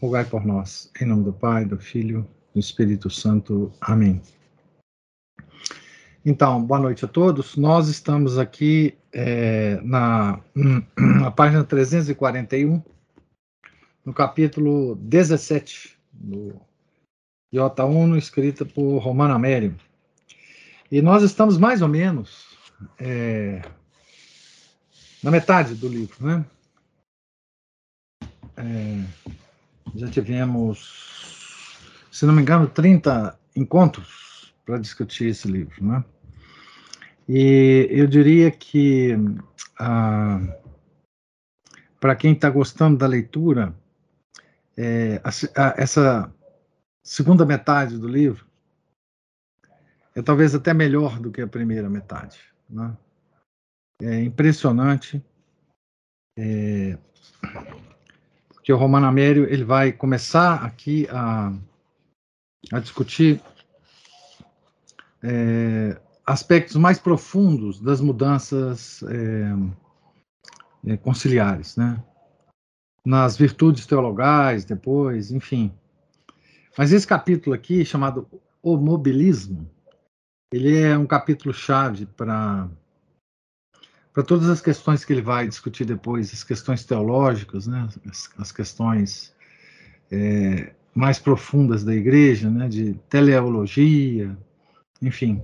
rogai por nós. Em nome do Pai, do Filho do Espírito Santo. Amém. Então, boa noite a todos. Nós estamos aqui é, na, na página 341, no capítulo 17 do Iota Uno, escrita por Romano Amério. E nós estamos mais ou menos é, na metade do livro, né? É, já tivemos, se não me engano, 30 encontros para discutir esse livro, né? E eu diria que ah, para quem está gostando da leitura, é, a, a, essa segunda metade do livro é talvez até melhor do que a primeira metade. Né? É impressionante. É, que o Romano Amério ele vai começar aqui a, a discutir é, aspectos mais profundos das mudanças é, é, conciliares, né? Nas virtudes teologais, depois, enfim. Mas esse capítulo aqui, chamado O Mobilismo, ele é um capítulo chave para para todas as questões que ele vai discutir depois, as questões teológicas, né, as, as questões é, mais profundas da igreja, né, de teleologia, enfim.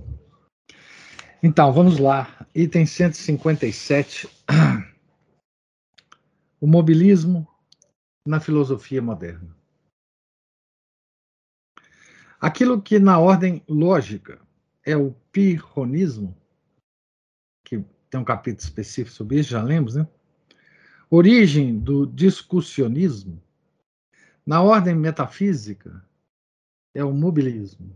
Então, vamos lá. Item 157. O mobilismo na filosofia moderna. Aquilo que na ordem lógica é o pirronismo, tem um capítulo específico sobre isso, já lemos, né? Origem do discussionismo, na ordem metafísica, é o mobilismo.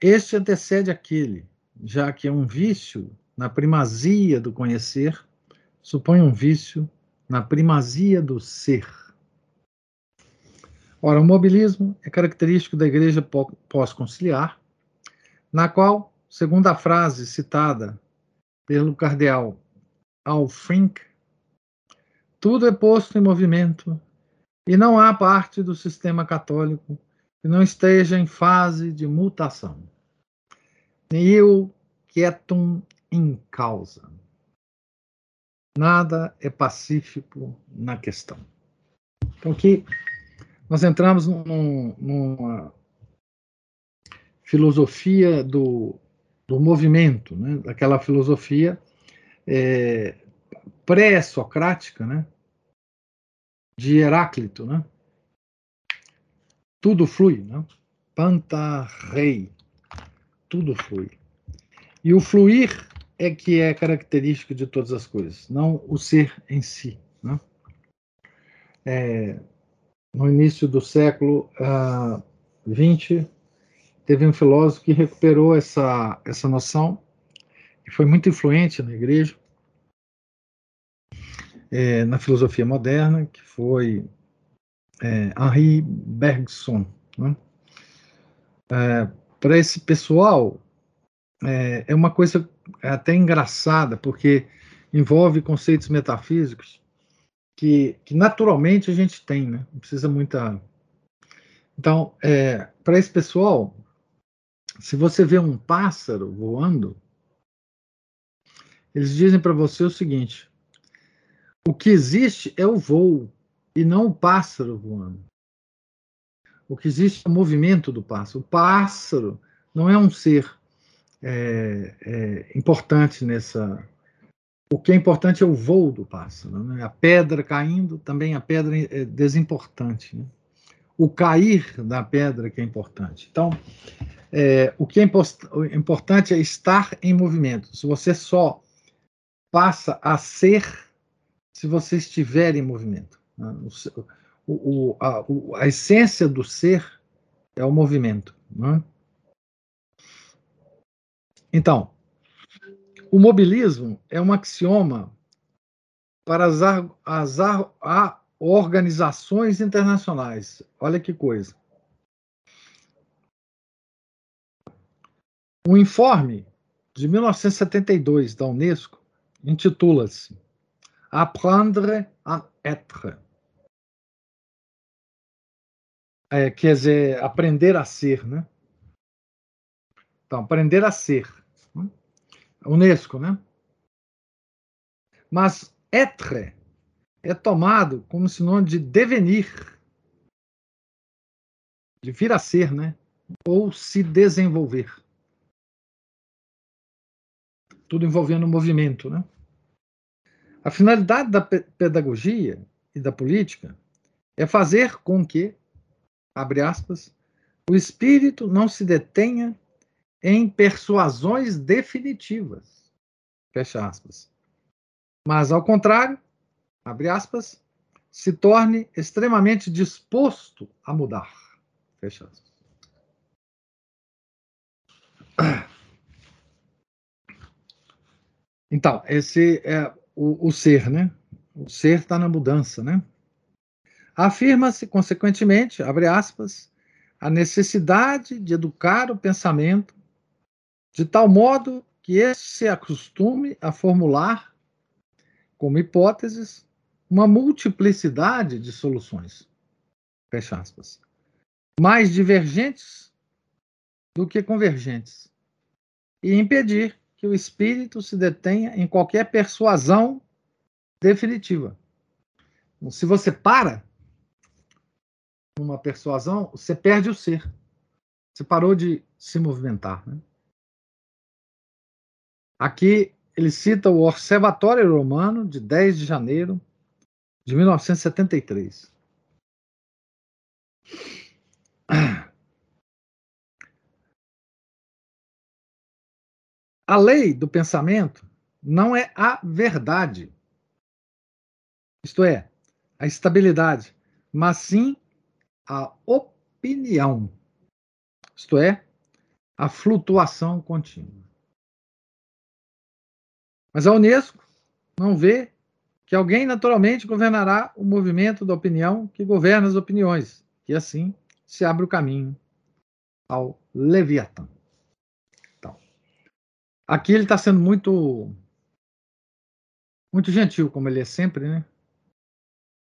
Este antecede aquele, já que é um vício na primazia do conhecer, supõe um vício na primazia do ser. Ora, o mobilismo é característico da igreja pós-conciliar, na qual Segundo a frase citada pelo cardeal Alfrink, tudo é posto em movimento e não há parte do sistema católico que não esteja em fase de mutação. Nihil quietum in causa. Nada é pacífico na questão. Então, aqui nós entramos num, numa filosofia do do movimento, né, daquela filosofia é, pré-socrática, né, de Heráclito, né? Tudo flui, né? Panta rei, tudo flui. E o fluir é que é característico de todas as coisas, não o ser em si. Né? É, no início do século XX, uh, teve um filósofo que recuperou essa, essa noção e foi muito influente na igreja, é, na filosofia moderna, que foi é, Henri Bergson. Né? É, Para esse pessoal, é, é uma coisa até engraçada, porque envolve conceitos metafísicos que, que naturalmente a gente tem, né? não precisa muita. Então, é, para esse pessoal, se você vê um pássaro voando, eles dizem para você o seguinte: o que existe é o voo e não o pássaro voando. O que existe é o movimento do pássaro. O pássaro não é um ser é, é, importante nessa. O que é importante é o voo do pássaro. Né? A pedra caindo, também a pedra é desimportante. Né? O cair da pedra que é importante. Então, é, o que é importante é estar em movimento. Se você só passa a ser se você estiver em movimento. Né? o, a, o, a, essência do ser é o movimento. Né? Então, o mobilismo é um axioma para as, as organizações internacionais. Olha que coisa. O informe de 1972 da Unesco intitula-se Apprendre à être. É, quer dizer, aprender a ser, né? Então, aprender a ser. Unesco, né? Mas être é tomado como sinônimo de devenir, de vir a ser, né? Ou se desenvolver. Tudo envolvendo o movimento, né? A finalidade da pedagogia e da política é fazer com que, abre aspas, o espírito não se detenha em persuasões definitivas, fecha aspas, mas, ao contrário, abre aspas, se torne extremamente disposto a mudar, fecha aspas. Então, esse é o, o ser, né? O ser está na mudança, né? Afirma-se, consequentemente, abre aspas, a necessidade de educar o pensamento de tal modo que este se acostume a formular, como hipóteses, uma multiplicidade de soluções, fecha aspas, mais divergentes do que convergentes, e impedir que o espírito se detenha em qualquer persuasão definitiva. Então, se você para numa persuasão, você perde o ser. Você parou de se movimentar. Né? Aqui ele cita o Observatório Romano de 10 de janeiro de 1973. A lei do pensamento não é a verdade, isto é, a estabilidade, mas sim a opinião, isto é, a flutuação contínua. Mas a Unesco não vê que alguém naturalmente governará o movimento da opinião que governa as opiniões, e assim se abre o caminho ao Leviatã. Aqui ele está sendo muito muito gentil, como ele é sempre, né?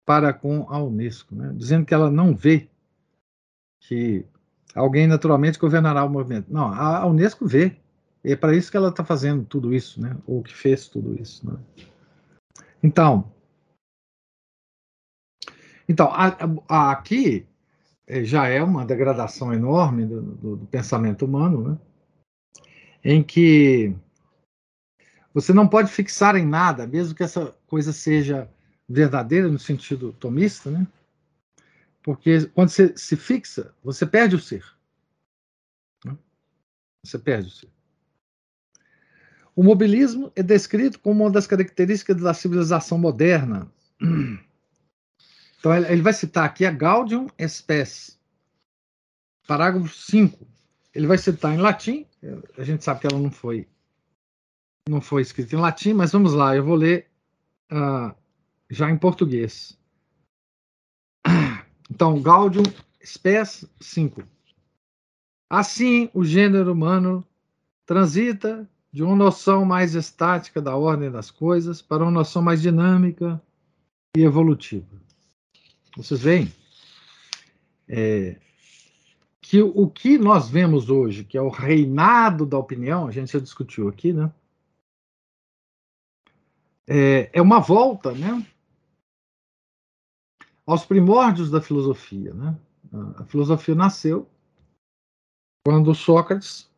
Para com a Unesco, né? dizendo que ela não vê que alguém naturalmente governará o movimento. Não, a Unesco vê. E é para isso que ela está fazendo tudo isso, né? Ou que fez tudo isso. Né? Então, então a, a, aqui é, já é uma degradação enorme do, do, do pensamento humano, né? em que você não pode fixar em nada, mesmo que essa coisa seja verdadeira no sentido tomista, né? Porque quando você se fixa, você perde o ser. Né? Você perde o ser. O mobilismo é descrito como uma das características da civilização moderna. Então, ele vai citar aqui a Gaudium Spes, parágrafo 5. Ele vai citar em latim, a gente sabe que ela não foi não foi escrita em latim, mas vamos lá, eu vou ler uh, já em português. Então, Gaudium Spes 5. Assim, o gênero humano transita de uma noção mais estática da ordem das coisas para uma noção mais dinâmica e evolutiva. Vocês veem? É, que o que nós vemos hoje, que é o reinado da opinião, a gente já discutiu aqui, né? É, é uma volta, né? Aos primórdios da filosofia, né? A filosofia nasceu quando Sócrates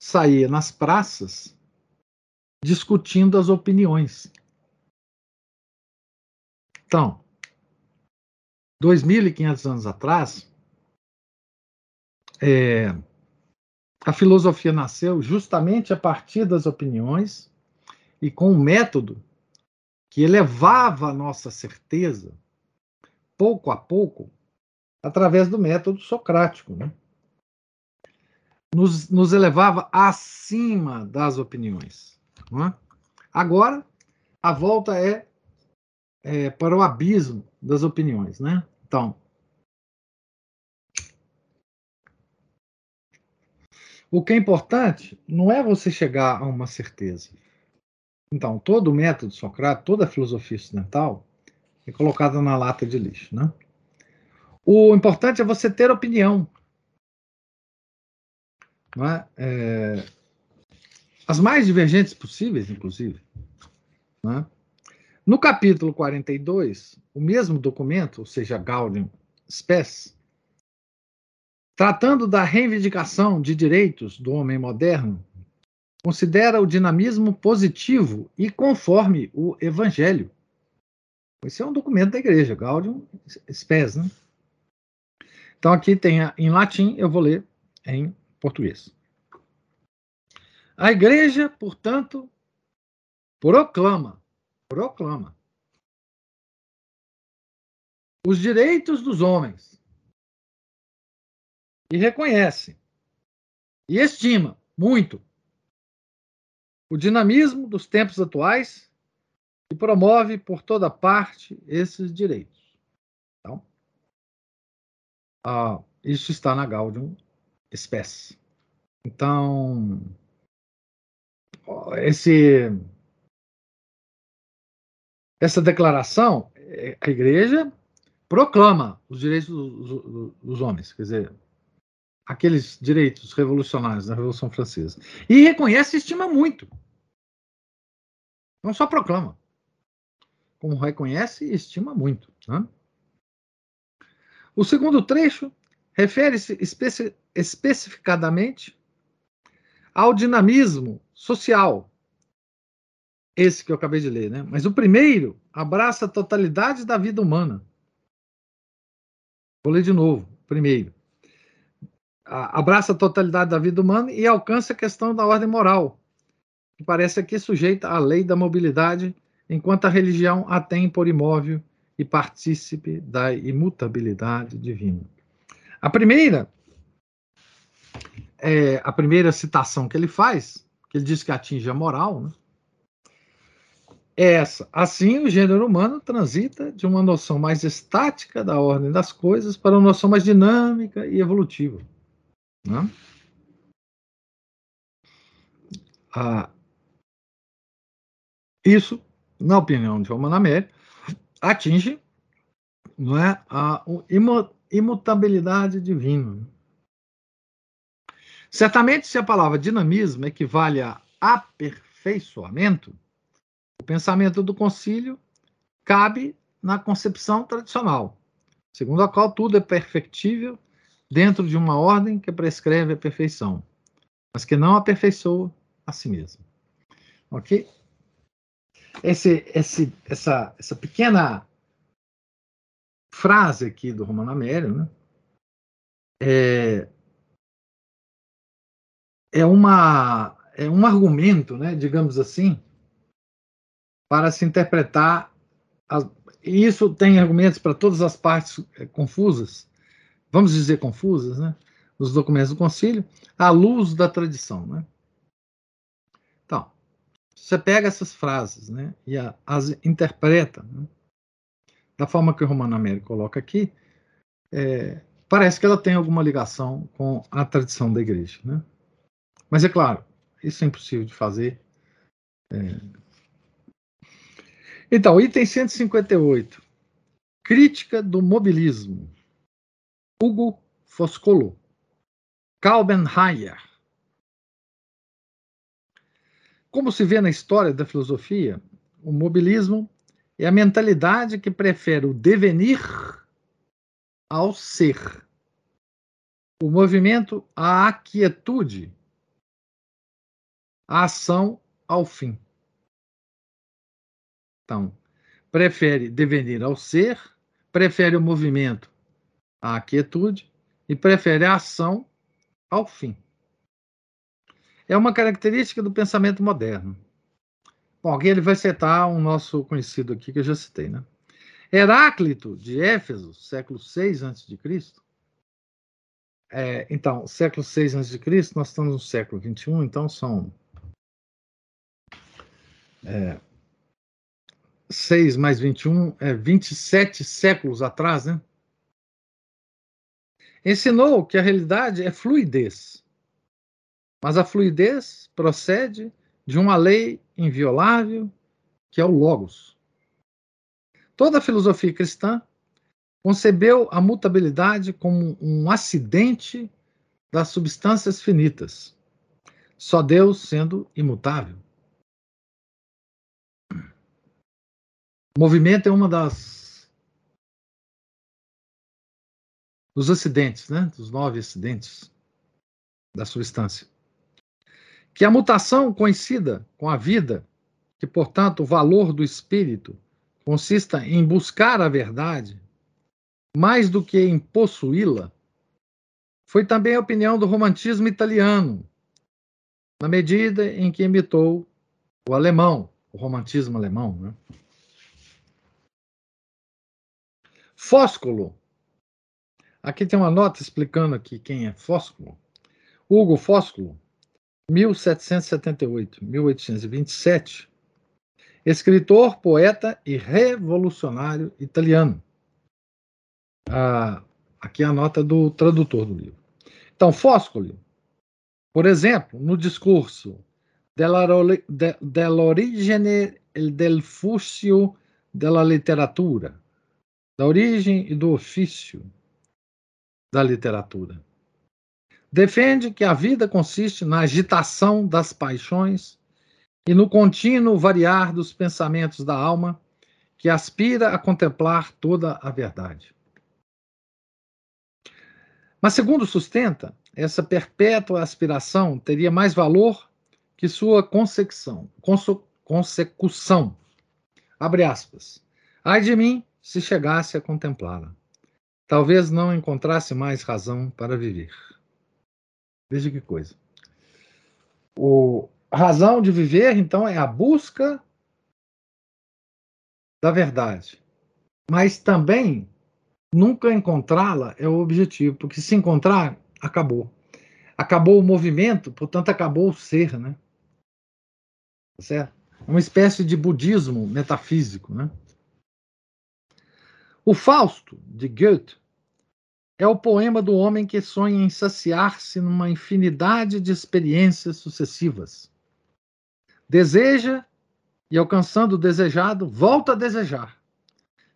saía nas praças discutindo as opiniões. Então, 2.500 anos atrás, é, a filosofia nasceu justamente a partir das opiniões e com um método que elevava a nossa certeza pouco a pouco através do método socrático. Né? Nos, nos, elevava acima das opiniões. É? Agora, a volta é, é, para o abismo das opiniões. Né? Então, o que é importante não é você chegar a uma certeza. Então, todo o método socrático, toda a filosofia ocidental é colocada na lata de lixo. Né? O importante é você ter opinião. É? É, as mais divergentes possíveis, inclusive. É? No capítulo 42, o mesmo documento, ou seja, Gaudium Spes, tratando da reivindicação de direitos do homem moderno, considera o dinamismo positivo e conforme o Evangelho. Esse é um documento da igreja, Gaudium Spes, né? Então aqui tem a, em latim, eu vou ler em português. A igreja, portanto, proclama, proclama os direitos dos homens e reconhece e estima muito o dinamismo dos tempos atuais e promove por toda parte esses direitos. Ah, isso está na Gaudium Spes. Então, esse, essa declaração, é, a igreja proclama os direitos dos, dos homens, quer dizer, aqueles direitos revolucionários da Revolução Francesa. E reconhece e estima muito. Não só proclama, como reconhece e estima muito. Né? O segundo trecho refere-se especi especificadamente ao dinamismo social, esse que eu acabei de ler, né? Mas o primeiro abraça a totalidade da vida humana. Vou ler de novo. Primeiro, abraça a totalidade da vida humana e alcança a questão da ordem moral, que parece aqui sujeita à lei da mobilidade, enquanto a religião a tem por imóvel e partícipe da imutabilidade divina. A primeira, é, a primeira citação que ele faz, que ele diz que atinge a moral, né, é essa. Assim, o gênero humano transita de uma noção mais estática da ordem das coisas para uma noção mais dinâmica e evolutiva. Né? Ah, isso, na opinião de Romano Américo, atinge não é, a imutabilidade divina. Certamente, se a palavra dinamismo equivale a aperfeiçoamento, o pensamento do concílio cabe na concepção tradicional, segundo a qual tudo é perfectível dentro de uma ordem que prescreve a perfeição, mas que não aperfeiçoa a si mesmo. Ok? esse, esse, essa, essa pequena frase aqui do Romano Amério, né, é, é, uma, é um argumento, né, digamos assim, para se interpretar. As, e isso tem argumentos para todas as partes é, confusas, vamos dizer confusas, né, os documentos do concílio, à luz da tradição. Né? Você pega essas frases né, e a, as interpreta né, da forma que o Romano Américo coloca aqui, é, parece que ela tem alguma ligação com a tradição da igreja. Né? Mas é claro, isso é impossível de fazer. É... Então, item 158. Crítica do mobilismo. Hugo Foscolo. Kalbenheyer. Como se vê na história da filosofia, o mobilismo é a mentalidade que prefere o devenir ao ser. O movimento à aquietude, a ação ao fim. Então, prefere devenir ao ser, prefere o movimento à quietude e prefere a ação ao fim é uma característica do pensamento moderno. Bom, aqui ele vai citar um nosso conhecido aqui que eu já citei, né? Heráclito, de Éfeso, século 6 a.C. É, então, século 6 a.C., nós estamos no século 21, então são é, 6 mais 21, é 27 séculos atrás, né? Ensinou que a realidade é fluidez, mas a fluidez procede de uma lei inviolável que é o Logos. Toda a filosofia cristã concebeu a mutabilidade como um acidente das substâncias finitas, só Deus sendo imutável. O movimento é uma das dos acidentes, né? Dos nove acidentes da substância. Que a mutação coincida com a vida, que portanto o valor do espírito consista em buscar a verdade mais do que em possuí-la, foi também a opinião do romantismo italiano, na medida em que imitou o alemão, o romantismo alemão. Né? Fósculo. Aqui tem uma nota explicando aqui quem é Fósculo. Hugo Fósculo, 1778, 1827, escritor, poeta e revolucionário italiano. Ah, aqui é a nota do tradutor do livro. Então, Foscoli, por exemplo, no discurso dell'origine e del fuscio della literatura, da origem e do ofício da literatura. Defende que a vida consiste na agitação das paixões e no contínuo variar dos pensamentos da alma que aspira a contemplar toda a verdade. Mas, segundo sustenta, essa perpétua aspiração teria mais valor que sua consecução. consecução. Abre aspas. Ai de mim se chegasse a contemplá-la. Talvez não encontrasse mais razão para viver. Veja que coisa. O, a razão de viver, então, é a busca da verdade. Mas também nunca encontrá-la é o objetivo, porque se encontrar, acabou. Acabou o movimento, portanto, acabou o ser, né? Tá certo? É uma espécie de budismo metafísico, né? O Fausto, de Goethe, é o poema do homem que sonha em saciar-se numa infinidade de experiências sucessivas Deseja e, alcançando o desejado, volta a desejar,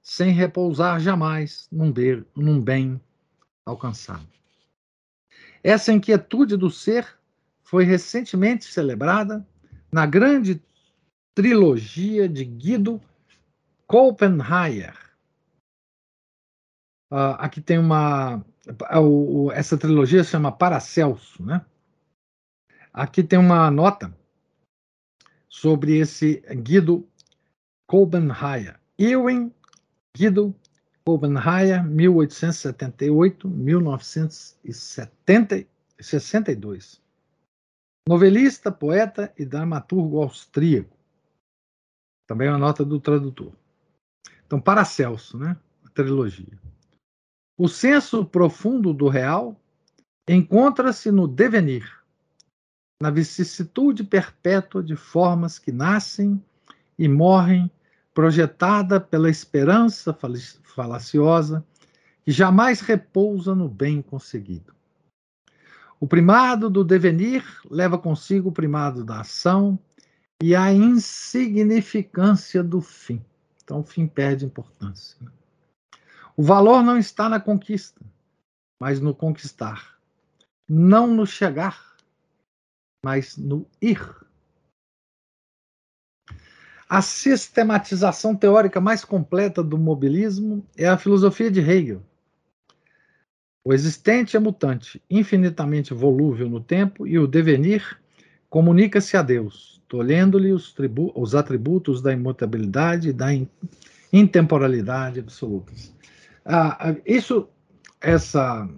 sem repousar jamais num, num bem alcançado. Essa inquietude do ser foi recentemente celebrada na grande trilogia de Guido Copenhager. Uh, aqui tem uma. Uh, essa trilogia se chama Paracelso, né? Aqui tem uma nota sobre esse Guido Kolbenheier. Ewing Guido Kolbenheier, 1878-1962. Novelista, poeta e dramaturgo austríaco. Também uma nota do tradutor. Então, Paracelso, né? A trilogia. O senso profundo do real encontra-se no devenir, na vicissitude perpétua de formas que nascem e morrem, projetada pela esperança falaciosa que jamais repousa no bem conseguido. O primado do devenir leva consigo o primado da ação e a insignificância do fim. Então, o fim perde importância. O valor não está na conquista, mas no conquistar, não no chegar, mas no ir. A sistematização teórica mais completa do mobilismo é a filosofia de Hegel. O existente é mutante, infinitamente volúvel no tempo, e o devenir comunica-se a Deus, tolhendo-lhe os, os, atributos da imutabilidade e da in intemporalidade absolutas. Ah, ah, isso, essa,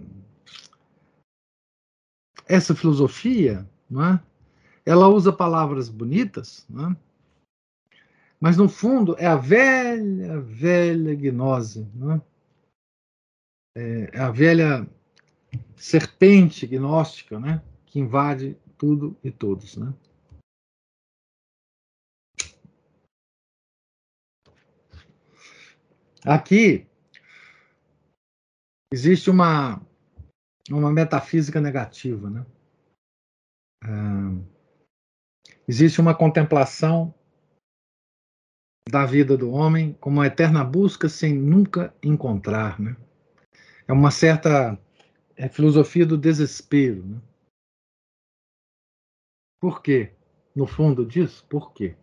essa filosofia não é? Ela usa palavras bonitas, né? Mas no fundo é a velha, velha gnose, né? é a velha serpente gnóstica, né? Que invade tudo e todos, né? Aqui existe uma, uma metafísica negativa, né? É, existe uma contemplação da vida do homem como uma eterna busca sem nunca encontrar, né? É uma certa é, filosofia do desespero, né? Por quê? No fundo disso, por quê?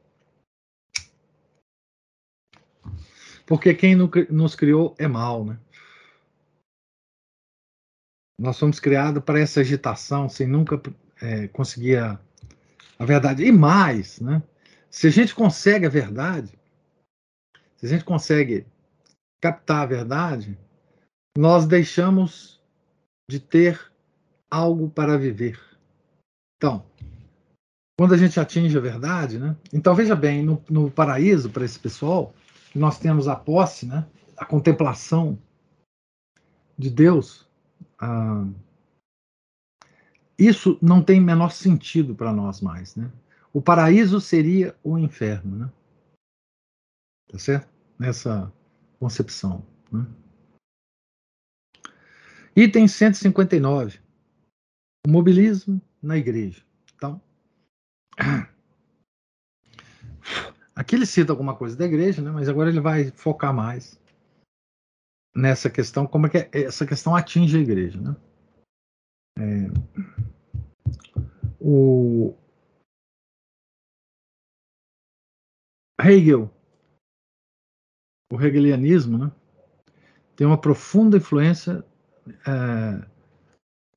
Porque quem nos criou é mal, né? Nós somos criados para essa agitação sem nunca é, conseguir a, a verdade. E mais, né? Se a gente consegue a verdade, se a gente consegue captar a verdade, nós deixamos de ter algo para viver. Então, quando a gente atinge a verdade, né? Então veja bem, no, no paraíso para esse pessoal, nós temos a posse, né? A contemplação de Deus. Ah, isso não tem menor sentido para nós mais, né? O paraíso seria o inferno, né? Tá certo? Nessa concepção. Né? Item 159. O mobilismo na igreja. Então, aqui ele cita alguma coisa da igreja, né? mas agora ele vai focar mais nessa questão, como é que essa questão atinge a igreja. Né? É, o Hegel, o hegelianismo, né? tem uma profunda influência é,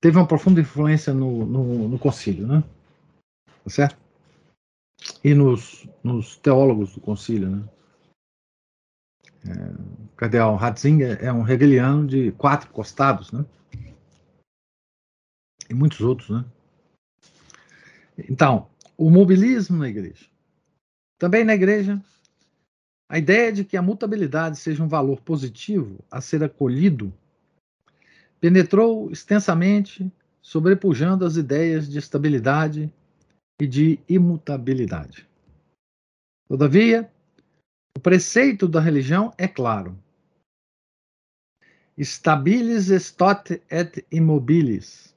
teve uma profunda influência no, no, no concílio, né? Tá certo? E nos, nos teólogos do concílio, né? É, o cardeal Ratzinger é um hegeliano de quatro costados, né? E muitos outros, né? Então, o mobilismo na igreja. Também na igreja, a ideia de que a mutabilidade seja um valor positivo a ser acolhido penetrou extensamente, sobrepujando as ideias de estabilidade e de imutabilidade. Todavia, o preceito da religião é claro. Stabilis estot et immobilis.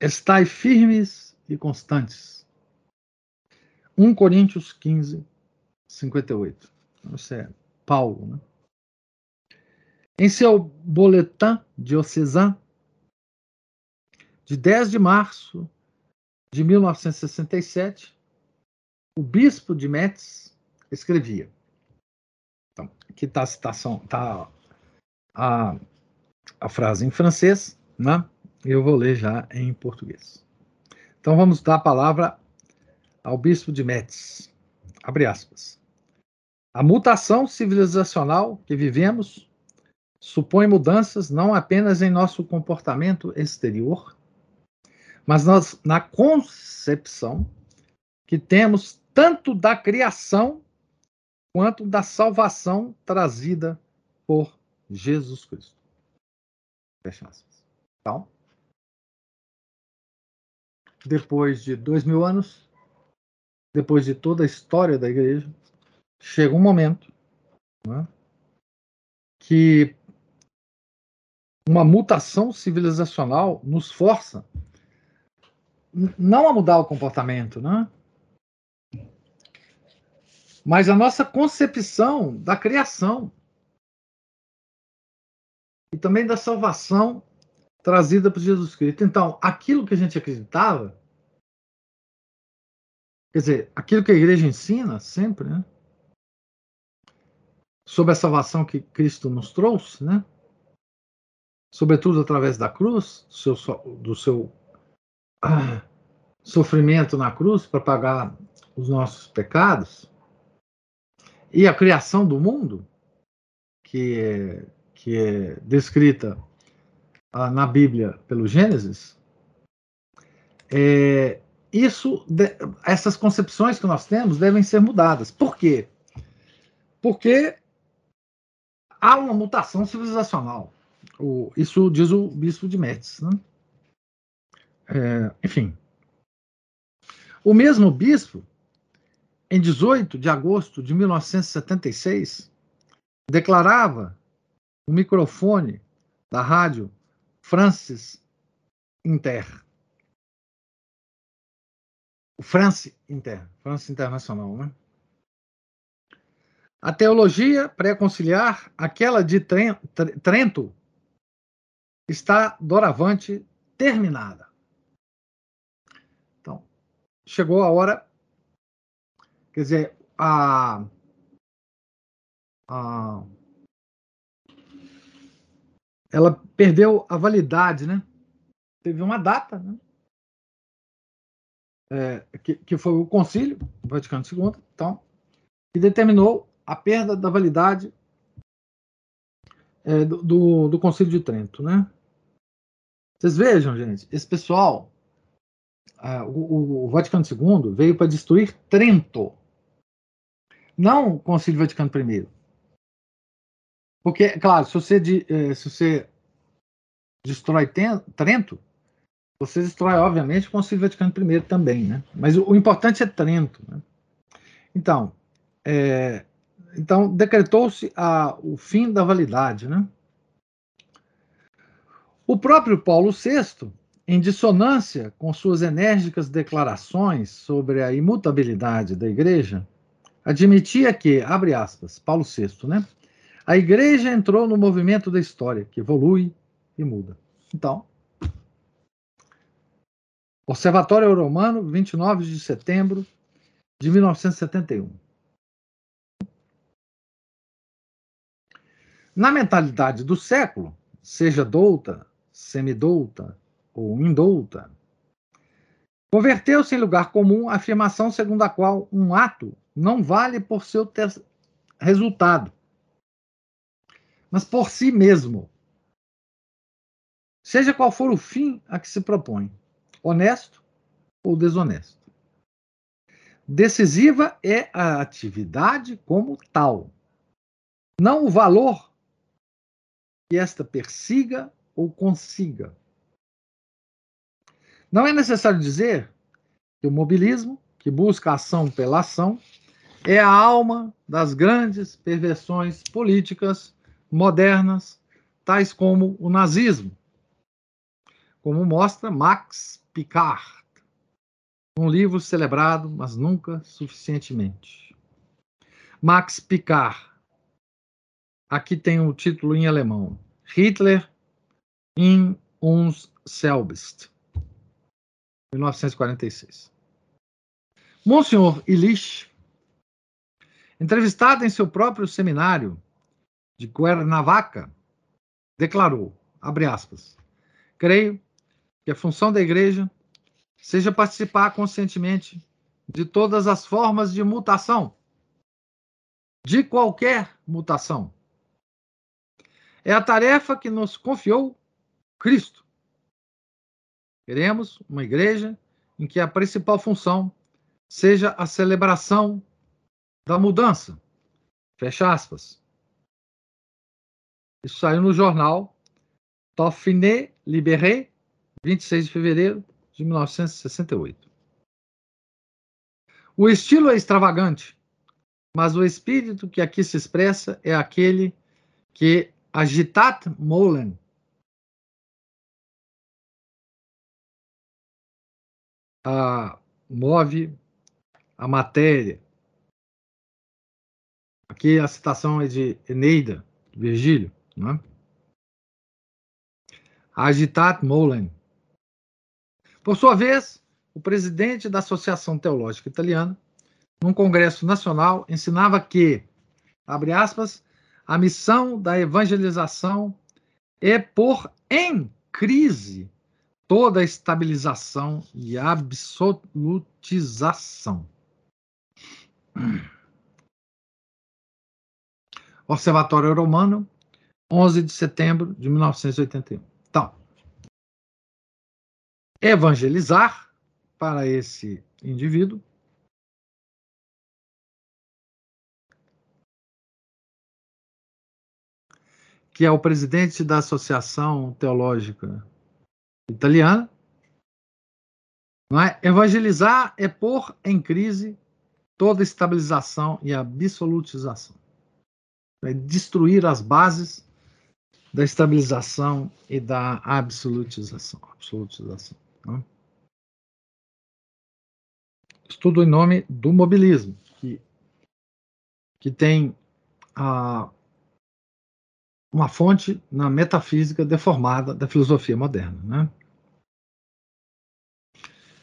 Estai firmes e constantes 1 Coríntios 15, 58. Isso é Paulo. Né? Em seu boletim diocesã, de 10 de março de 1967, o bispo de Metz escrevia. Então, aqui está a citação, está a, a frase em francês, né? Eu vou ler já em português. Então vamos dar a palavra ao bispo de Metz. Abre aspas. A mutação civilizacional que vivemos supõe mudanças não apenas em nosso comportamento exterior, mas nós, na concepção que temos tanto da criação quanto da salvação trazida por Jesus Cristo. Fecha aspas. Então, depois de dois mil anos, depois de toda a história da igreja, chega um momento né, que uma mutação civilizacional nos força não a mudar o comportamento, né? Mas a nossa concepção da criação e também da salvação trazida por Jesus Cristo. Então, aquilo que a gente acreditava Quer dizer, aquilo que a igreja ensina sempre, né? Sobre a salvação que Cristo nos trouxe, né? Sobretudo através da cruz, do seu, do seu sofrimento na cruz para pagar os nossos pecados, e a criação do mundo, que é, que é descrita ah, na Bíblia pelo Gênesis, é, isso, essas concepções que nós temos devem ser mudadas. Por quê? Porque há uma mutação civilizacional. O, isso diz o bispo de Metz. Né? É, enfim. O mesmo bispo, em 18 de agosto de 1976, declarava o microfone da rádio Francis Inter. O France Inter, France Internacional, né? A teologia pré-conciliar, aquela de Trento, está doravante terminada. Chegou a hora, quer dizer, a, a ela perdeu a validade, né? Teve uma data, né? É, que, que foi o Concílio Vaticano II, então, que determinou a perda da validade é, do, do, do Concílio de Trento, né? Vocês vejam, gente, esse pessoal, uh, o, o, Vaticano II veio para destruir Trento, não o Concílio Vaticano I. Porque, claro, se você, eh, se você destrói Trento, você destrói, obviamente, o Concílio Vaticano I também, né? Mas o, o importante é Trento. Né? Então, é, então, decretou-se o fim da validade. Né? O próprio Paulo VI, em dissonância com suas enérgicas declarações sobre a imutabilidade da Igreja, admitia que, abre aspas, Paulo VI, né? A Igreja entrou no movimento da história, que evolui e muda. Então, Observatório Romano, 29 de setembro de 1971. Na mentalidade do século, seja douta, semidouta ou indouta, converteu-se em lugar comum a afirmação segundo a qual um ato não vale por seu resultado, mas por si mesmo. Seja qual for o fim a que se propõe, honesto ou desonesto. Decisiva é a atividade como tal, não o valor que esta persiga ou consiga. Não é necessário dizer que o mobilismo, que busca ação pela ação, é a alma das grandes perversões políticas modernas, tais como o nazismo, como mostra Max Picard, um livro celebrado, mas nunca suficientemente. Max Picard, Aqui tem o título em alemão: Hitler in uns selbst, 1946. Monsenhor Illich, entrevistado em seu próprio seminário de Cuernavaca, declarou, abre aspas, creio que a função da igreja seja participar conscientemente de todas as formas de mutação, de qualquer mutação, é a tarefa que nos confiou Cristo. Queremos uma igreja em que a principal função seja a celebração da mudança. Fecha aspas. Isso saiu no jornal Dauphiné Libéré, 26 de fevereiro de 1968. O estilo é extravagante, mas o espírito que aqui se expressa é aquele que Agitat Molen. A, move a matéria. Aqui a citação é de Eneida, Virgílio. Não é? Agitat Molen. Por sua vez, o presidente da Associação Teológica Italiana, num congresso nacional, ensinava que, abre aspas, a missão da evangelização é pôr em crise toda a estabilização e absolutização. Observatório Romano, 11 de setembro de 1981. Então, evangelizar para esse indivíduo que é o presidente da Associação Teológica Italiana. É? Evangelizar é pôr em crise toda estabilização e absolutização. É destruir as bases da estabilização e da absolutização. absolutização né? Estudo em nome do mobilismo, que, que tem a uma fonte na metafísica deformada da filosofia moderna. Né?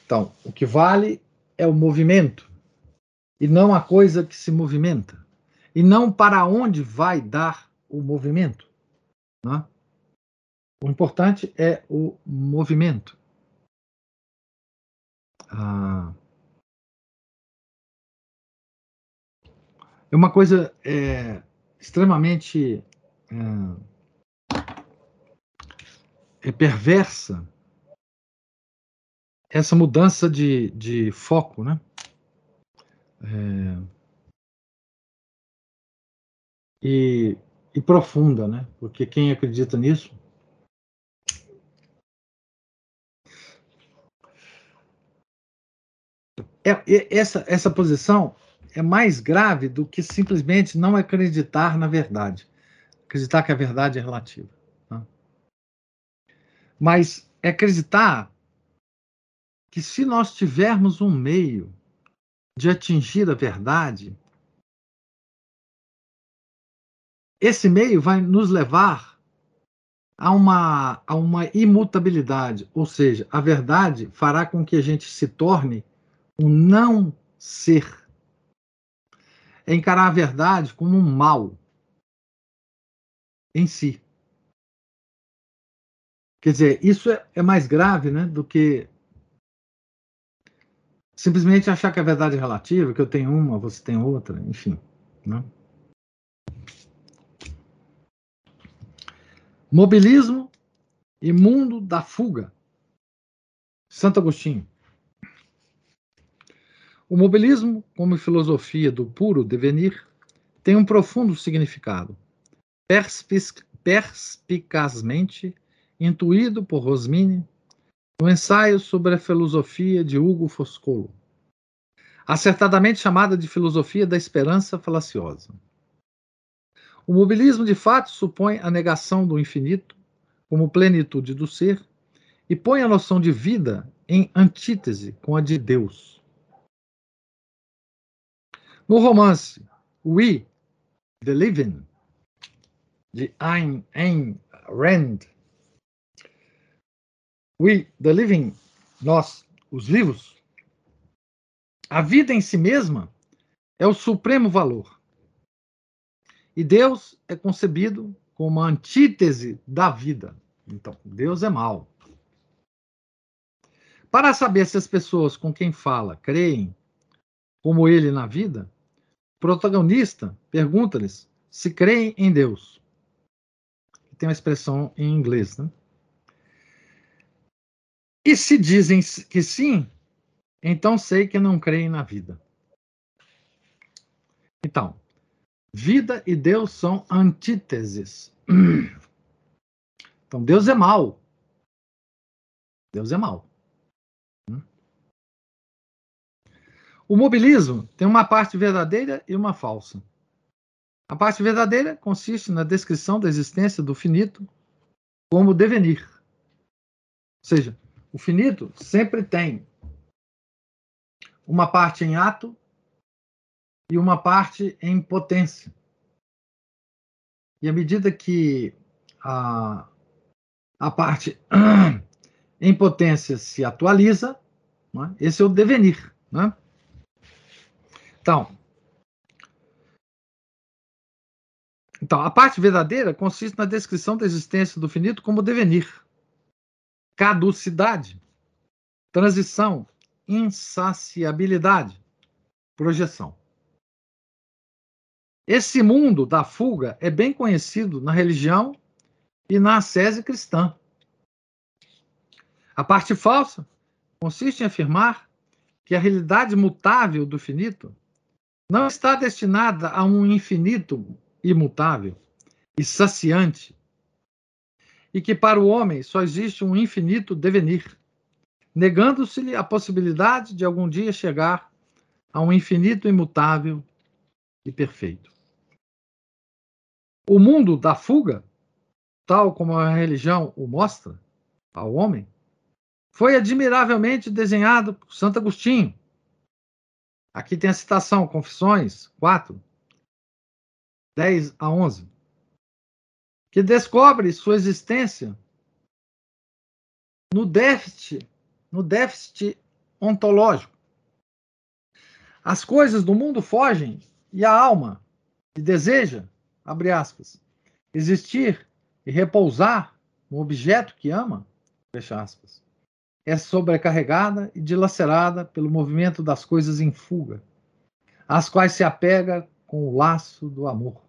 Então, o que vale é o movimento, e não a coisa que se movimenta, e não para onde vai dar o movimento. Né? O importante é o movimento. Ah, é uma coisa é, extremamente é, é perversa essa mudança de, de foco, né? É, e, e profunda, né? Porque quem acredita nisso é, essa, essa posição é mais grave do que simplesmente não acreditar na verdade acreditar que a verdade é relativa. Tá? Mas é acreditar que se nós tivermos um meio de atingir a verdade, esse meio vai nos levar a uma, a uma imutabilidade, ou seja, a verdade fará com que a gente se torne um não ser. É encarar a verdade como um mal em si. Quer dizer, isso é, é mais grave né, do que simplesmente achar que a verdade é relativa, que eu tenho uma, você tem outra, enfim. Né? Mobilismo e mundo da fuga. Santo Agostinho. O mobilismo, como filosofia do puro devenir, tem um profundo significado perspicazmente intuído por Rosmini no ensaio sobre a filosofia de Hugo Foscolo, acertadamente chamada de filosofia da esperança falaciosa. O mobilismo, de fato, supõe a negação do infinito como plenitude do ser e põe a noção de vida em antítese com a de Deus. No romance We, the Living, de Ayn, Ayn Rand. We, the living, nós, os vivos. A vida em si mesma é o supremo valor. E Deus é concebido como a antítese da vida. Então, Deus é mal. Para saber se as pessoas com quem fala creem como ele na vida, o protagonista pergunta-lhes se creem em Deus tem uma expressão em inglês. Né? E se dizem que sim, então sei que não creem na vida. Então, vida e Deus são antíteses. Então, Deus é mal. Deus é mal. O mobilismo tem uma parte verdadeira e uma falsa. A parte verdadeira consiste na descrição da existência do finito como devenir. Ou seja, o finito sempre tem uma parte em ato e uma parte em potência. E à medida que a, a parte em potência se atualiza, né, esse é o devenir. Né? Então, Então, a parte verdadeira consiste na descrição da existência do finito como devenir, caducidade, transição, insaciabilidade, projeção. Esse mundo da fuga é bem conhecido na religião e na ascese cristã. A parte falsa consiste em afirmar que a realidade mutável do finito não está destinada a um infinito imutável e saciante, e que para o homem só existe um infinito devenir, negando-se-lhe a possibilidade de algum dia chegar a um infinito imutável e perfeito. O mundo da fuga, tal como a religião o mostra ao homem, foi admiravelmente desenhado por Santo Agostinho. Aqui tem a citação, Confissões 4, 10 a 11, que descobre sua existência no déficit, no déficit ontológico. As coisas do mundo fogem e a alma, que deseja, abre aspas, existir e repousar no objeto que ama, fecha aspas, é sobrecarregada e dilacerada pelo movimento das coisas em fuga, às quais se apega com o laço do amor.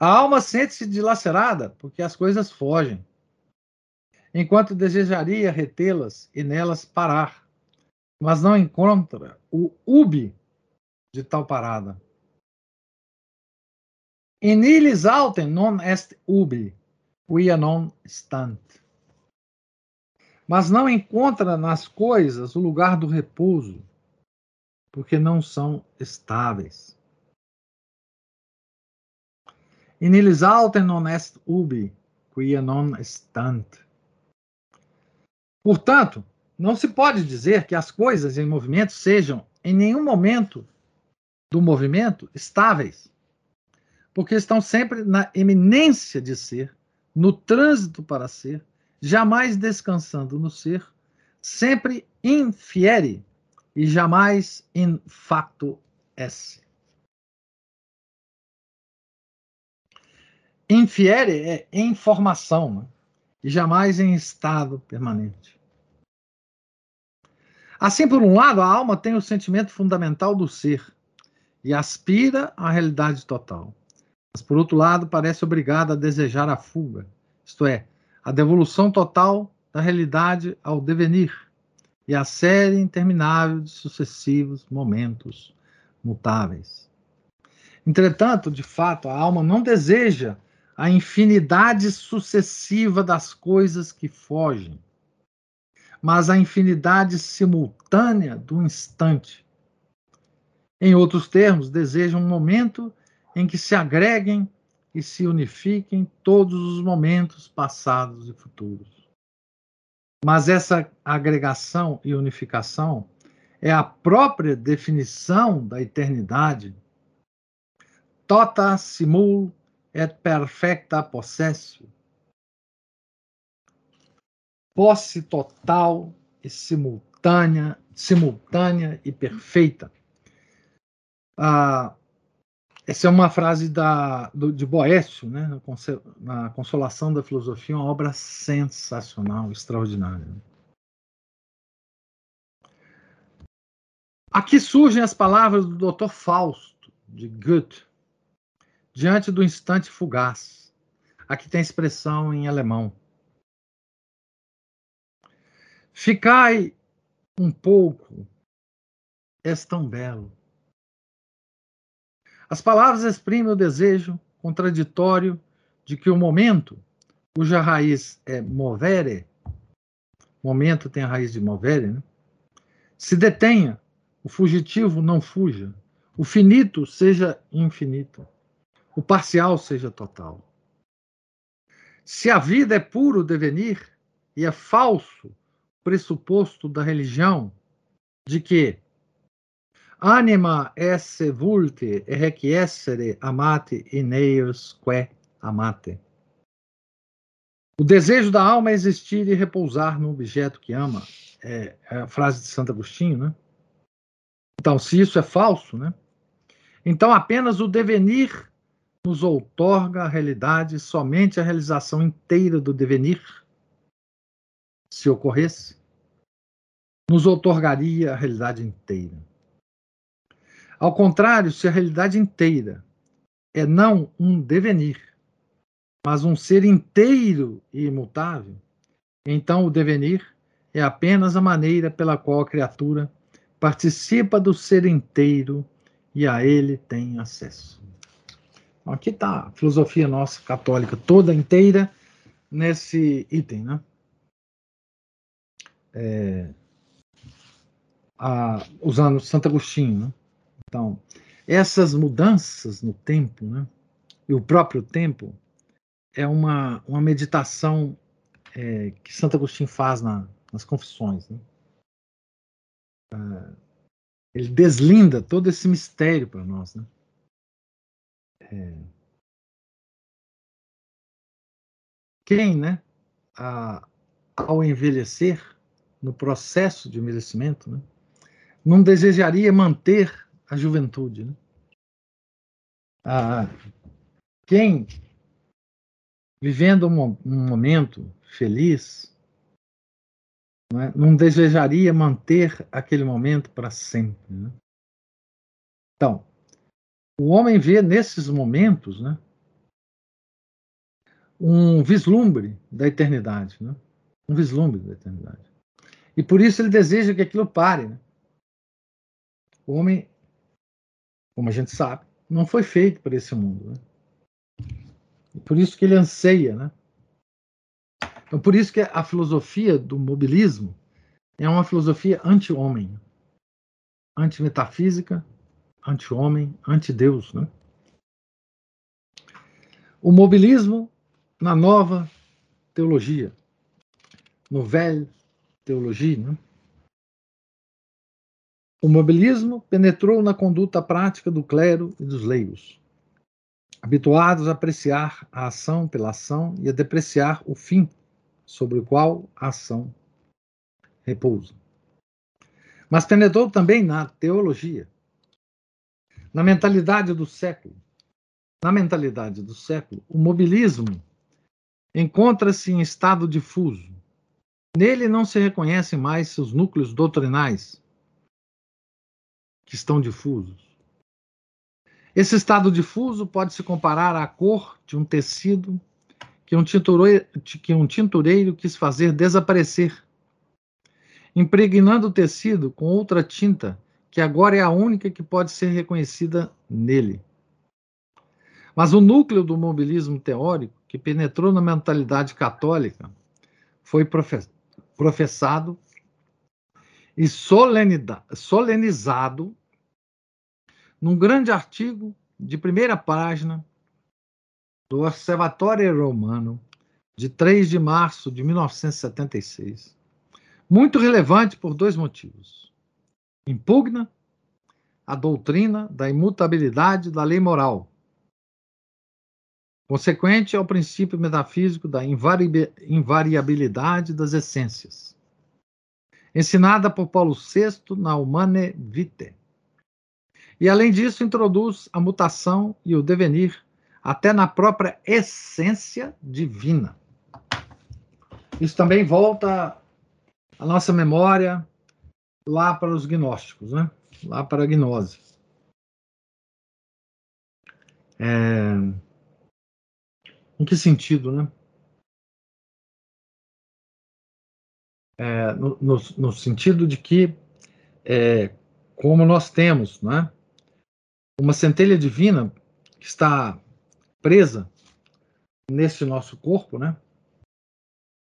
A alma sente-se dilacerada porque as coisas fogem, enquanto desejaria retê-las e nelas parar, mas não encontra o ubi de tal parada. In illis altem non est ubi, quia non stant mas não encontra nas coisas o lugar do repouso, porque não são estáveis. In altem non est ubi, quia non stant. Portanto, não se pode dizer que as coisas em movimento sejam, em nenhum momento do movimento, estáveis, porque estão sempre na eminência de ser, no trânsito para ser, jamais descansando no ser, sempre infiere e jamais in facto esse. Infiere é em formação né? e jamais em estado permanente. Assim, por um lado, a alma tem o sentimento fundamental do ser e aspira à realidade total. Mas, por outro lado, parece obrigada a desejar a fuga, isto é, a devolução total da realidade ao devenir e a série interminável de sucessivos momentos mutáveis. Entretanto, de fato, a alma não deseja a infinidade sucessiva das coisas que fogem, mas a infinidade simultânea do instante. Em outros termos, deseja um momento em que se agreguem e se unifiquem todos os momentos passados e futuros. Mas essa agregação e unificação é a própria definição da eternidade. Tota simul et perfecta possessio. Posse total e simultânea, simultânea e perfeita. Ah, essa é uma frase da, do, de Boécio, né, na Consolação da Filosofia, uma obra sensacional, extraordinária. Aqui surgem as palavras do Dr. Fausto, de Goethe, diante do instante fugaz. Aqui tem a expressão em alemão. Ficai um pouco, és tão belo. As palavras exprimem o desejo contraditório de que o momento, cuja raiz é movere, momento tem a raiz de movere, né? se detenha, o fugitivo não fuja, o finito seja infinito, o parcial seja total. Se a vida é puro devenir e é falso pressuposto da religião de que Anima esse vulte e requiescere amate in eius que amate. O desejo da alma é existir e repousar no objeto que ama. É, é a frase de Santo Agostinho, né? Então, se isso é falso, né? Então, apenas o devenir nos outorga a realidade, somente a realização inteira do devenir, se ocorresse, nos outorgaria a realidade inteira. Ao contrário, se a realidade inteira é não um devenir, mas um ser inteiro e imutável, então o devenir é apenas a maneira pela qual a criatura participa do ser inteiro e a ele tem acesso. Então, aqui está a filosofia nossa católica toda inteira nesse item, né? É, a, usando Santo Agostinho, né? Então, essas mudanças no tempo, né? E o próprio tempo é uma, uma meditação é, que Santo Agostinho faz na, nas confissões, né? É, ele deslinda todo esse mistério para nós, né? É... Quem, né, a, ao envelhecer, no processo de envelhecimento, né, não desejaria manter a juventude, né? Ah, quem, vivendo um, um momento feliz, não, é? não, desejaria manter aquele momento para sempre. Né? Então, o homem vê nesses momentos né, um vislumbre da eternidade. Né? Um vislumbre da eternidade. E por isso ele deseja que aquilo pare. Né? O homem, como a gente sabe, não foi feito para esse mundo. Né? E por isso que ele anseia, né? Então, por isso que a filosofia do mobilismo é uma filosofia anti-homem, anti-metafísica, anti-homem, anti-Deus. Né? O mobilismo na nova teologia, no velho teologia. Né? O mobilismo penetrou na conduta prática do clero e dos leigos, habituados a apreciar a ação pela ação e a depreciar o fim sobre o qual a ação repousa. Mas penetrou também na teologia, na mentalidade do século. Na mentalidade do século, o mobilismo encontra-se em estado difuso. Nele não se reconhecem mais seus núcleos doutrinais, que estão difusos. Esse estado difuso pode se comparar à cor de um tecido que um tintureiro, que um tintureiro quis fazer desaparecer, impregnando o tecido com outra tinta que agora é a única que pode ser reconhecida nele. Mas o núcleo do mobilismo teórico, que penetrou na mentalidade católica, foi professado e solenizado num grande artigo de primeira página do Observatório Romano, de 3 de março de 1976. Muito relevante por dois motivos. Impugna a doutrina da imutabilidade da lei moral, consequente ao princípio metafísico da invariabilidade das essências, ensinada por Paulo VI na Humane Vitae. E, além disso, introduz a mutação e o devenir até na própria essência divina. Isso também volta à nossa memória lá para os gnósticos, né? lá para a gnose. É... Em que sentido, né? É, no, no, no, sentido de que, é, como nós temos né, uma centelha divina que está presa nesse nosso corpo, né?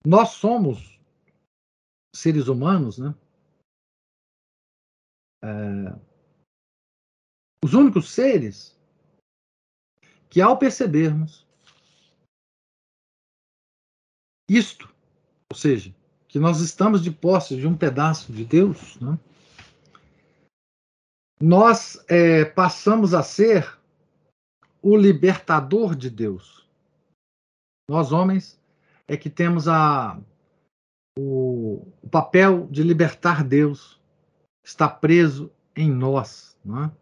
Nós somos seres humanos, né? É, os únicos seres que, ao percebermos isto, ou seja, que nós estamos de posse de um pedaço de Deus, né? nós é, passamos a ser o libertador de Deus. Nós, homens, é que temos a, o, o papel de libertar Deus, está preso em nós, não é?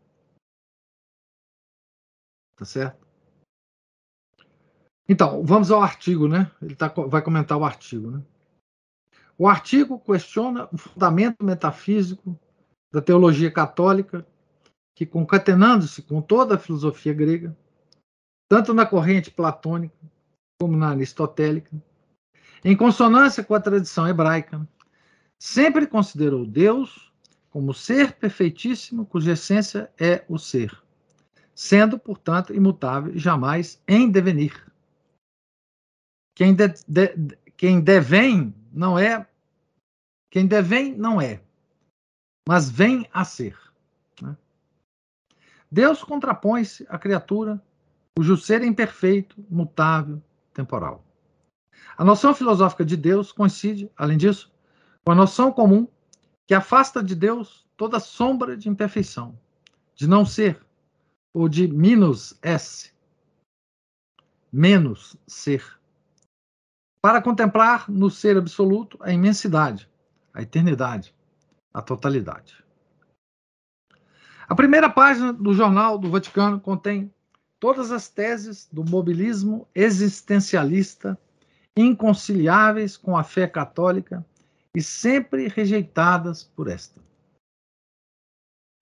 Tá certo? Então, vamos ao artigo, né? Ele tá, vai comentar o artigo, né? O artigo questiona o fundamento metafísico da teologia católica, que, concatenando-se com toda a filosofia grega, tanto na corrente platônica como na aristotélica, em consonância com a tradição hebraica, sempre considerou Deus como ser perfeitíssimo, cuja essência é o ser, sendo, portanto, imutável e jamais em devenir. Quem, de, de, quem não é, quem devém não é, mas vem a ser. Né? Deus contrapõe-se à criatura cujo ser é imperfeito, mutável, temporal. A noção filosófica de Deus coincide, além disso, com a noção comum que afasta de Deus toda sombra de imperfeição, de não ser, ou de minus S, menos ser, para contemplar no ser absoluto a imensidade, a eternidade, a totalidade. A primeira página do Jornal do Vaticano contém todas as teses do mobilismo existencialista inconciliáveis com a fé católica e sempre rejeitadas por esta.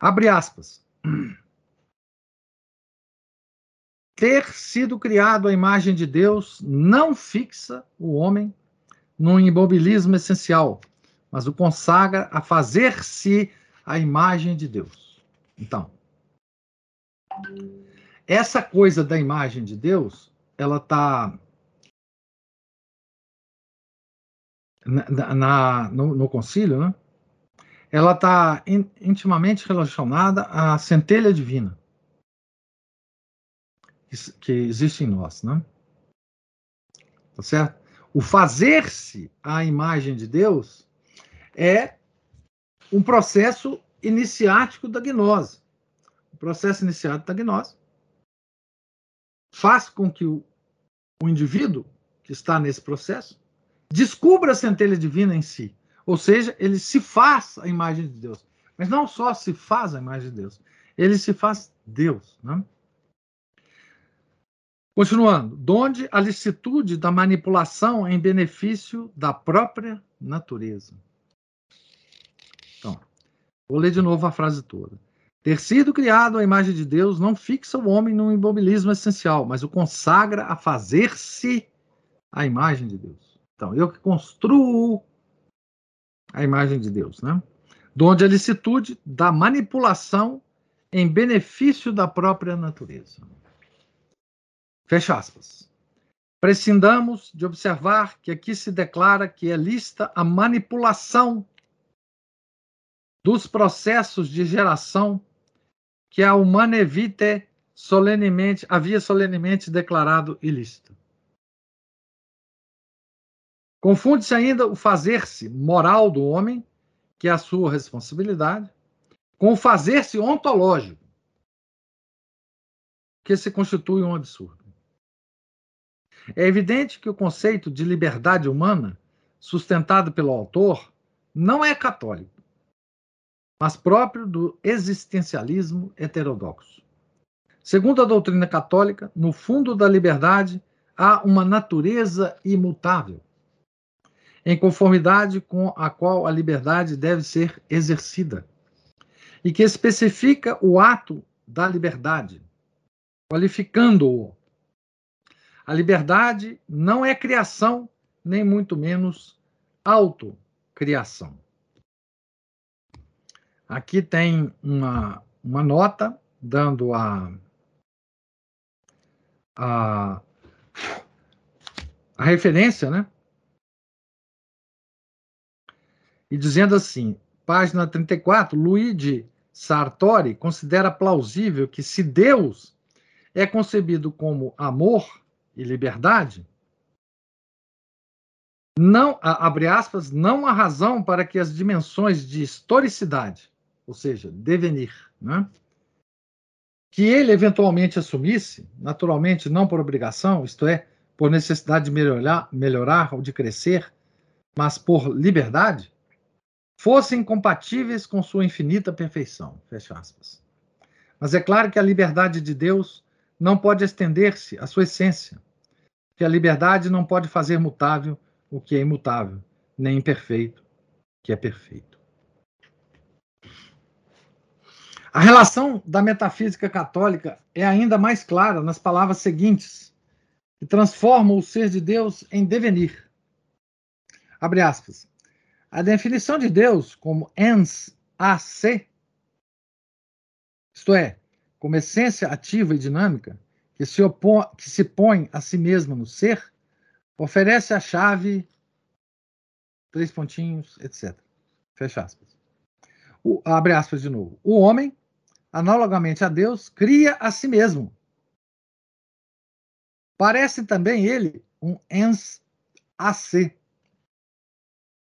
Abre aspas. Ter sido criado à imagem de Deus não fixa o homem num imobilismo essencial, mas o consagra a fazer-se a imagem de Deus. Então, essa coisa da imagem de Deus, ela está na, na no, no, concílio, né? Ela está in, intimamente relacionada à centelha divina que, existe em nós, né? Tá certo? O fazer-se à imagem de Deus é um processo iniciático da gnose. O processo iniciático da gnose faz com que o, o indivíduo que está nesse processo descubra a centelha divina em si. Ou seja, ele se faz a imagem de Deus. Mas não só se faz a imagem de Deus, ele se faz Deus. Né? Continuando, donde a licitude da manipulação em benefício da própria natureza. Então, vou ler de novo a frase toda. Ter sido criado à imagem de Deus não fixa o homem num imobilismo essencial, mas o consagra a fazer-se a imagem de Deus. Então, eu que construo a imagem de Deus, né? Donde a licitude da manipulação em benefício da própria natureza. Fecha aspas. Prescindamos de observar que aqui se declara que é lista a manipulação dos processos de geração que a Humana Vitae solenemente, havia solenemente declarado ilícito. Confunde-se ainda o fazer-se moral do homem, que é a sua responsabilidade, com o fazer-se ontológico, que se constitui um absurdo. É evidente que o conceito de liberdade humana, sustentado pelo autor, não é católico mas próprio do existencialismo heterodoxo. Segundo a doutrina católica, no fundo da liberdade há uma natureza imutável, em conformidade com a qual a liberdade deve ser exercida, e que especifica o ato da liberdade, qualificando-o. A liberdade não é criação, nem muito menos autocriação. Aqui tem uma, uma nota dando a, a, a referência, né? E dizendo assim, página 34, Luigi Sartori considera plausível que se Deus é concebido como amor e liberdade, não, abre aspas, não há razão para que as dimensões de historicidade ou seja, devenir, né? que ele eventualmente assumisse, naturalmente não por obrigação, isto é, por necessidade de melhorar, melhorar ou de crescer, mas por liberdade, fossem compatíveis com sua infinita perfeição. Fecha aspas. Mas é claro que a liberdade de Deus não pode estender-se à sua essência, que a liberdade não pode fazer mutável o que é imutável, nem imperfeito o que é perfeito. A relação da metafísica católica é ainda mais clara nas palavras seguintes, que transformam o ser de Deus em devenir. Abre aspas. A definição de Deus como ens a se, isto é, como essência ativa e dinâmica, que se, opõe, que se põe a si mesma no ser, oferece a chave, três pontinhos, etc. Fecha aspas. O, abre aspas de novo. O homem, analogamente a Deus, cria a si mesmo. Parece também ele um ens a se.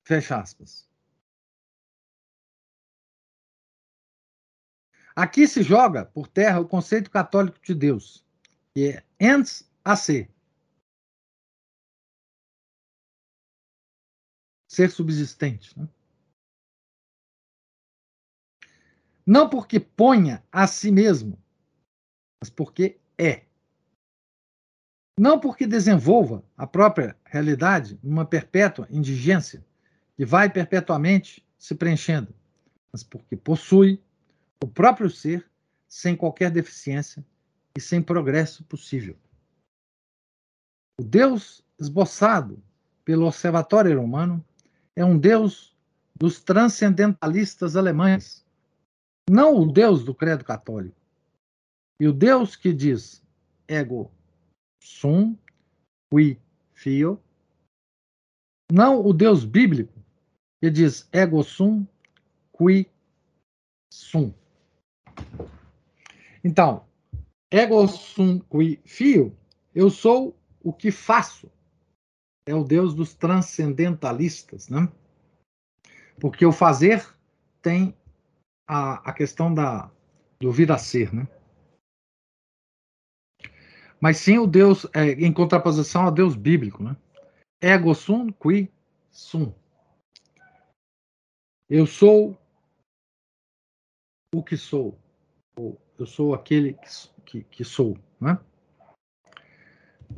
Fecha aspas. Aqui se joga por terra o conceito católico de Deus, que é ens a se. Ser subsistente. Né? Não porque ponha a si mesmo, mas porque é. Não porque desenvolva a própria realidade numa perpétua indigência que vai perpetuamente se preenchendo, mas porque possui o próprio ser sem qualquer deficiência e sem progresso possível. O Deus esboçado pelo Observatório Humano é um Deus dos transcendentalistas alemães, não o Deus do credo católico. E o Deus que diz ego sum qui fio, não o Deus bíblico que diz ego sum qui sum. Então, ego sum qui fio, eu sou o que faço. É o Deus dos transcendentalistas, né? Porque o fazer tem a, a questão da, do vir a ser, né? Mas sim o Deus, é, em contraposição ao Deus bíblico, né? Ego sum qui sum. Eu sou o que sou. Eu sou aquele que, que, que sou. Né?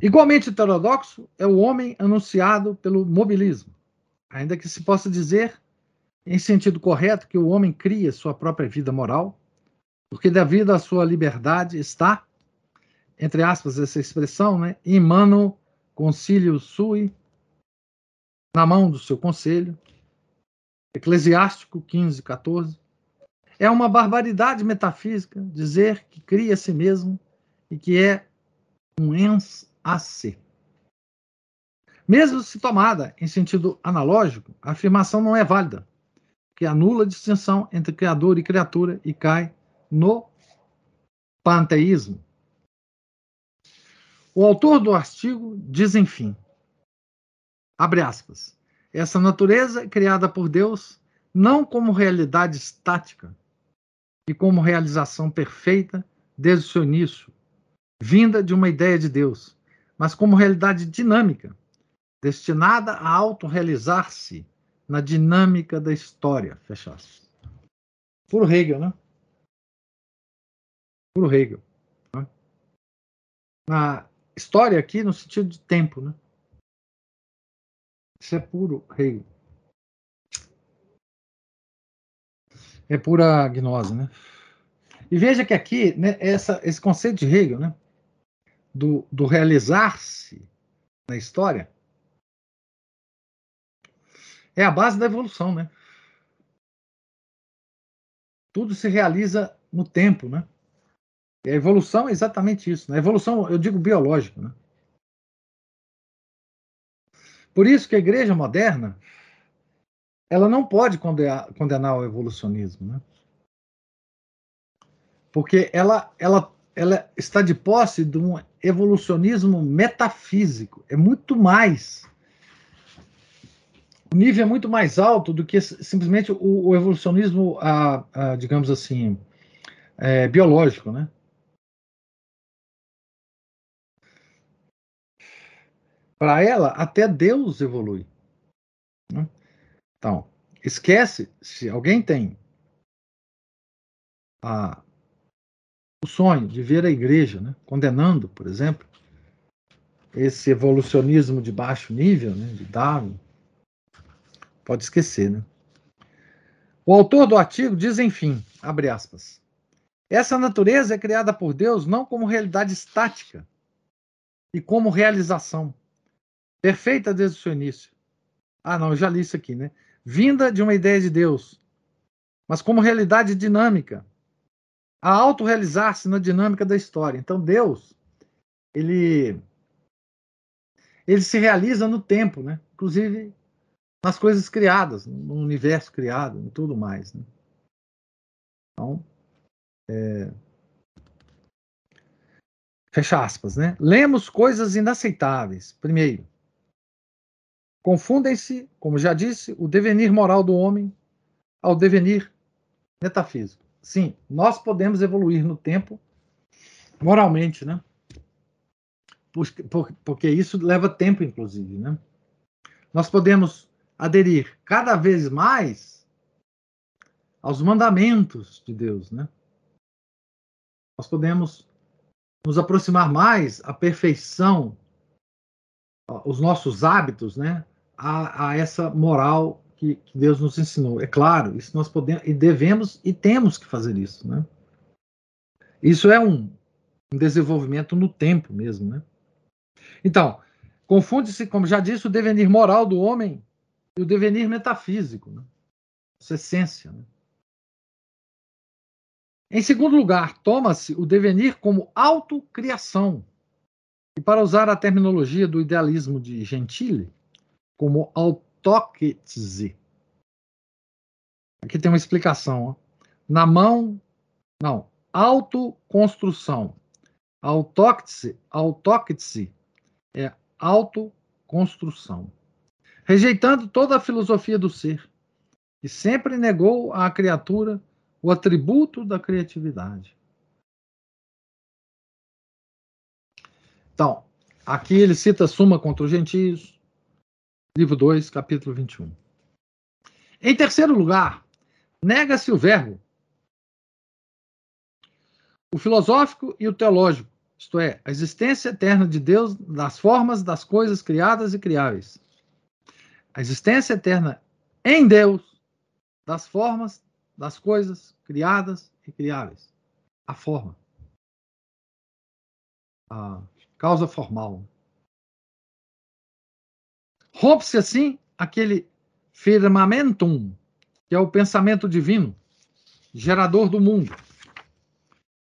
Igualmente heterodoxo é o homem anunciado pelo mobilismo, ainda que se possa dizer, em sentido correto, que o homem cria sua própria vida moral, porque devido à sua liberdade está, entre aspas, essa expressão, né, in mano concilio sui, na mão do seu conselho, Eclesiástico 15, 14. É uma barbaridade metafísica dizer que cria a si mesmo e que é um ens a si. Mesmo se tomada em sentido analógico, a afirmação não é válida, que anula a distinção entre criador e criatura e cai no panteísmo. O autor do artigo diz, enfim, abre aspas, essa natureza criada por Deus não como realidade estática, e como realização perfeita desde o seu início, vinda de uma ideia de Deus, mas como realidade dinâmica, destinada a autorrealizar-se na dinâmica da história. Fecha aspas. Puro Hegel, né? Puro Hegel. Né? Na história aqui no sentido de tempo, né? Isso é puro Hegel. É pura gnose, né? E veja que aqui, né, essa, esse conceito de Hegel, né, do, do realizar-se na história, é a base da evolução, né? Tudo se realiza no tempo, né? E a evolução é exatamente isso. Né? A evolução, eu digo biológica, né? Por isso que a igreja moderna ela não pode condenar, o evolucionismo, né? Porque ela, ela, ela está de posse de um evolucionismo metafísico. É muito mais. O nível é muito mais alto do que simplesmente o, o evolucionismo, a, a, digamos assim, é, biológico, né? Para ela, até Deus evolui. Né? Então, esquece, se alguém tem a, o sonho de ver a igreja né, condenando, por exemplo, esse evolucionismo de baixo nível, né, de Darwin, pode esquecer. Né? O autor do artigo diz, enfim, abre aspas, essa natureza é criada por Deus não como realidade estática e como realização, perfeita desde o seu início. Ah, não, eu já li isso aqui, né? Vinda de uma ideia de Deus, mas como realidade dinâmica, a autorrealizar-se na dinâmica da história. Então Deus, ele ele se realiza no tempo, né? Inclusive nas coisas criadas, no universo criado, em tudo mais. Né? Então, é... fecha aspas, né? Lemos coisas inaceitáveis. Primeiro, confundem-se, como já disse, o devenir moral do homem ao devenir metafísico. Sim, nós podemos evoluir no tempo moralmente, né? Porque isso leva tempo, inclusive, né? Nós podemos aderir cada vez mais aos mandamentos de Deus, né? Nós podemos nos aproximar mais à perfeição, os nossos hábitos, né? A, a essa moral que, que, Deus nos ensinou. É claro, isso nós podemos e devemos e temos que fazer isso, né? Isso é um, um desenvolvimento no tempo mesmo, né? Então, confunde-se, como já disse, o devenir moral do homem e o devenir metafísico, né? Essa essência, né? Em segundo lugar, toma-se o devenir como autocriação. E para usar a terminologia do idealismo de Gentile, como autóctese. Aqui tem uma explicação. Ó. Na mão, não, autoconstrução. Autóctese, autóctese é autoconstrução. Rejeitando toda a filosofia do ser, e sempre negou à criatura o atributo da criatividade. Então, aqui ele cita Suma contra os Gentios, livro 2, capítulo 21. Em terceiro lugar, nega-se o verbo, o filosófico e o teológico, isto é, a existência eterna de Deus das formas das coisas criadas e criáveis. A existência eterna em Deus das formas das coisas criadas e criáveis. A forma. A causa formal. Rompe-se assim aquele firmamentum, que é o pensamento divino, gerador do mundo,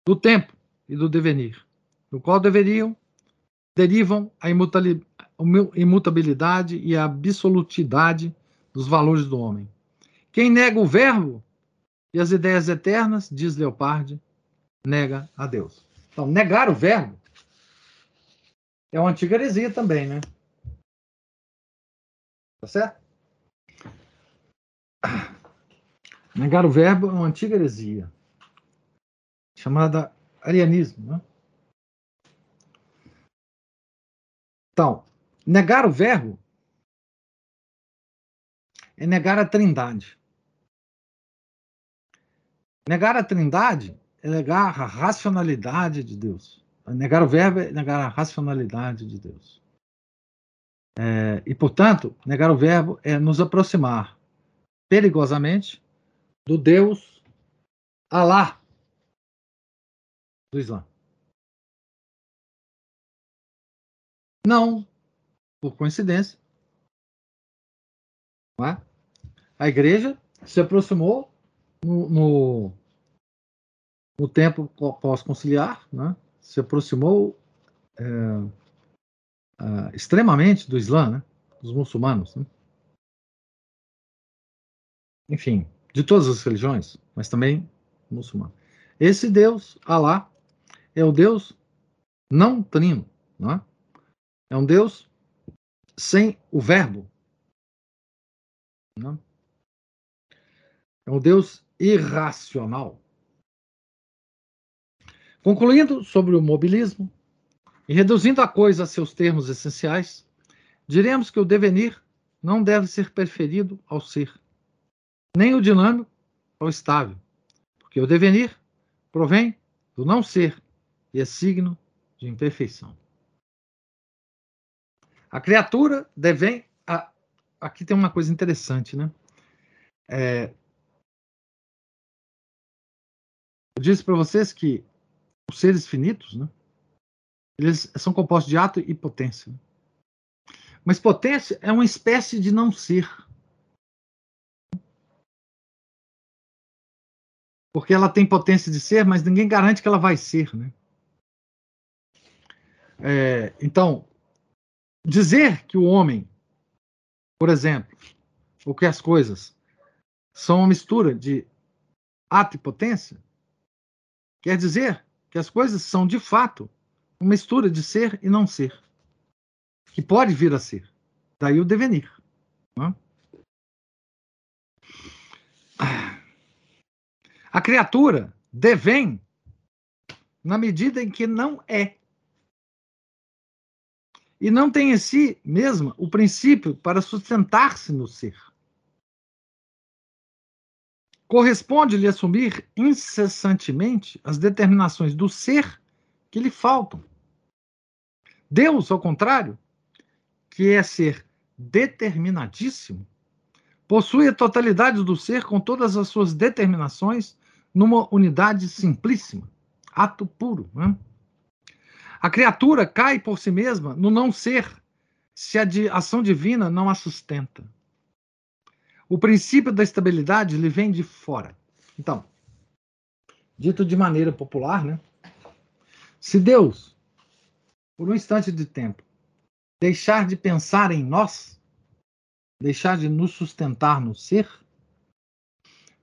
do tempo e do devenir, do qual deveriam derivam a imutabilidade e a absolutidade dos valores do homem. Quem nega o verbo e as ideias eternas, diz Leopardi, nega a Deus. Então, negar o verbo é uma antiga heresia também, né? Tá certo? Negar o verbo é uma antiga heresia, chamada arianismo. Né? Então, negar o verbo é negar a trindade. Negar a trindade é negar a racionalidade de Deus. Negar o verbo é negar a racionalidade de Deus. É, e, portanto, negar o verbo é nos aproximar perigosamente do Deus Alá do Islã. Não por coincidência. Não é? A igreja se aproximou no, no, no tempo pós-conciliar, né, se aproximou é, é, extremamente do Islã, né, dos muçulmanos. Né? Enfim, de todas as religiões, mas também muçulmano. Esse Deus, Alá, é o Deus não trino, não é? um Deus sem o verbo. Não? É um Deus irracional. Concluindo sobre o mobilismo e reduzindo a coisa a seus termos essenciais, diremos que o devenir não deve ser preferido ao ser, nem o dinâmico ao estável, porque o devenir provém do não ser e é signo de imperfeição. A criatura devém. A... Aqui tem uma coisa interessante, né? É, Eu disse para vocês que os seres finitos, né, eles são compostos de ato e potência. Mas potência é uma espécie de não ser. Porque ela tem potência de ser, mas ninguém garante que ela vai ser. Né? É, então, dizer que o homem, por exemplo, ou que as coisas são uma mistura de ato e potência, quer dizer que as coisas são de fato uma mistura de ser e não ser, que pode vir a ser. Daí o devenir. Não? A criatura devém na medida em que não é. E não tem em si mesma o princípio para sustentar-se no ser. Corresponde-lhe assumir incessantemente as determinações do ser que lhe faltam. Deus, ao contrário, que é ser determinadíssimo, possui a totalidade do ser com todas as suas determinações numa unidade simplíssima, ato puro. Né? A criatura cai por si mesma no não ser, se a ação divina não a sustenta. O princípio da estabilidade lhe vem de fora. Então, dito de maneira popular, né? Se Deus, por um instante de tempo, deixar de pensar em nós, deixar de nos sustentar no ser,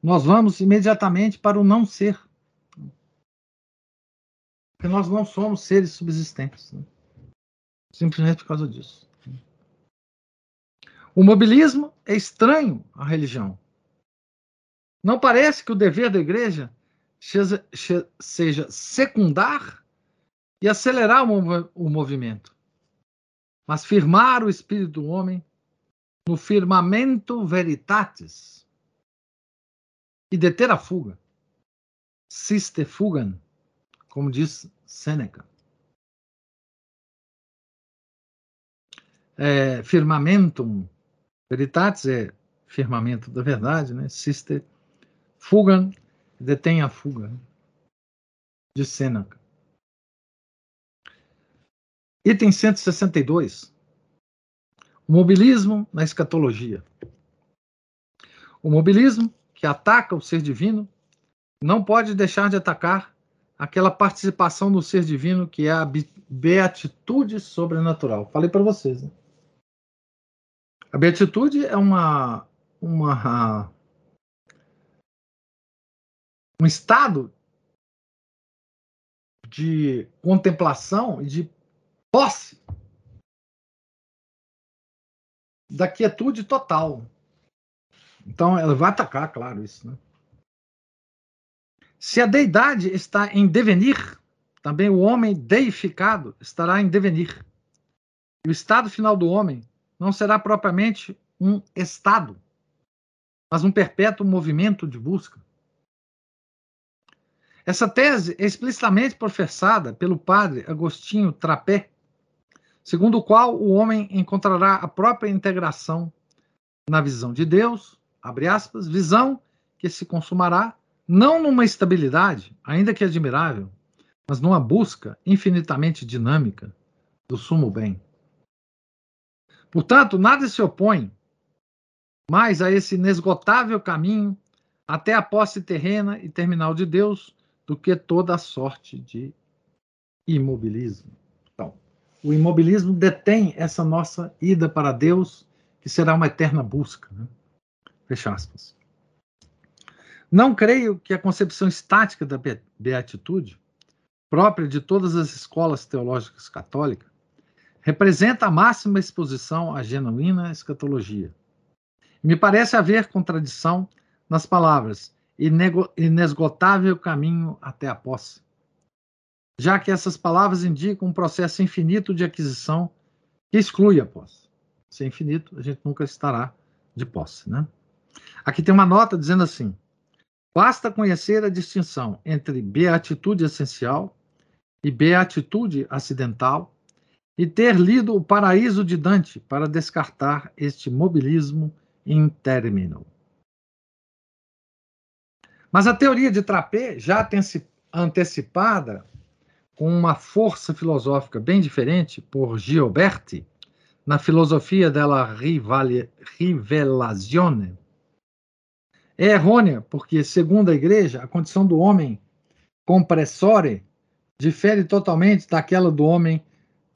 nós vamos imediatamente para o não ser. Porque nós não somos seres subsistentes. Né? Simplesmente por causa disso. O mobilismo é estranho à religião. Não parece que o dever da igreja seja secundar e acelerar o movimento, mas firmar o espírito do homem no firmamento veritatis e deter a fuga. Siste fugam, como diz Sêneca. É, firmamentum Veritatis é firmamento da verdade, né? Sister Fugan, detém a fuga, de Sêneca. Item 162. O mobilismo na escatologia. O mobilismo que ataca o ser divino não pode deixar de atacar aquela participação no ser divino que é a beatitude sobrenatural. Falei para vocês, né? A beatitude é uma, uma um estado de contemplação e de posse da quietude total. Então, ela vai atacar, claro, isso. Né? Se a deidade está em devenir, também o homem deificado estará em devenir. E o estado final do homem não será propriamente um estado, mas um perpétuo movimento de busca. Essa tese é explicitamente professada pelo padre Agostinho Trapé, segundo o qual o homem encontrará a própria integração na visão de Deus, abre aspas, visão que se consumará não numa estabilidade, ainda que admirável, mas numa busca infinitamente dinâmica do sumo bem. Portanto, nada se opõe mais a esse inesgotável caminho até a posse terrena e terminal de Deus do que toda a sorte de imobilismo. O imobilismo detém essa nossa ida para Deus, que será uma eterna busca. Né? Fecha aspas. Não creio que a concepção estática da beatitude, própria de todas as escolas teológicas católicas, representa a máxima exposição à genuína escatologia. Me parece haver contradição nas palavras inesgotável caminho até a posse, já que essas palavras indicam um processo infinito de aquisição que exclui a posse. Se é infinito, a gente nunca estará de posse. Né? Aqui tem uma nota dizendo assim: basta conhecer a distinção entre beatitude essencial e beatitude acidental e ter lido O Paraíso de Dante para descartar este mobilismo intermino. Mas a teoria de Trapé, já antecipada com uma força filosófica bem diferente por Gioberti, na filosofia della rivelazione, é errônea, porque, segundo a igreja, a condição do homem compressore difere totalmente daquela do homem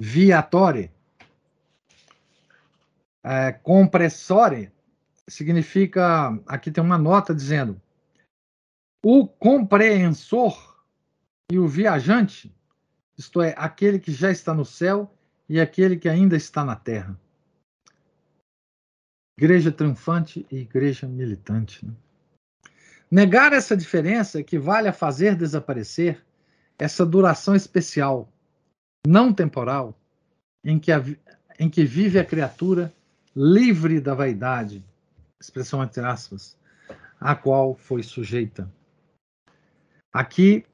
viatore. É, compressore significa, aqui tem uma nota dizendo, o compreensor e o viajante, isto é, aquele que já está no céu e aquele que ainda está na terra. Igreja triunfante e igreja militante. Né? Negar essa diferença equivale a fazer desaparecer essa duração especial, não temporal, em que, a, em que vive a criatura livre da vaidade, expressão entre aspas, a qual foi sujeita. Aqui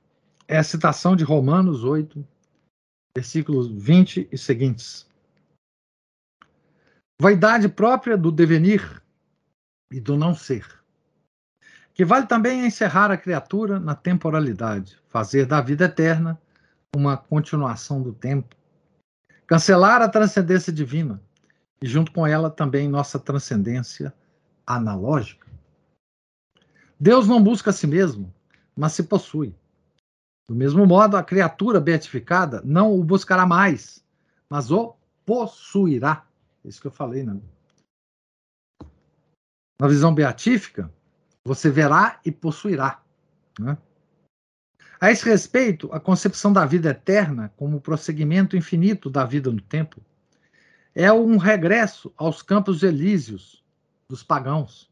é a citação de Romanos 8, versículos 20 e seguintes. Vaidade própria do devenir e do não ser que vale também encerrar a criatura na temporalidade, fazer da vida eterna uma continuação do tempo, cancelar a transcendência divina e, junto com ela, também nossa transcendência analógica. Deus não busca a si mesmo, mas se possui. Do mesmo modo, a criatura beatificada não o buscará mais, mas o possuirá. É isso que eu falei, né? Na visão beatífica, você verá e possuirá. Né? A esse respeito, a concepção da vida eterna como prosseguimento infinito da vida no tempo é um regresso aos campos elíseos dos pagãos.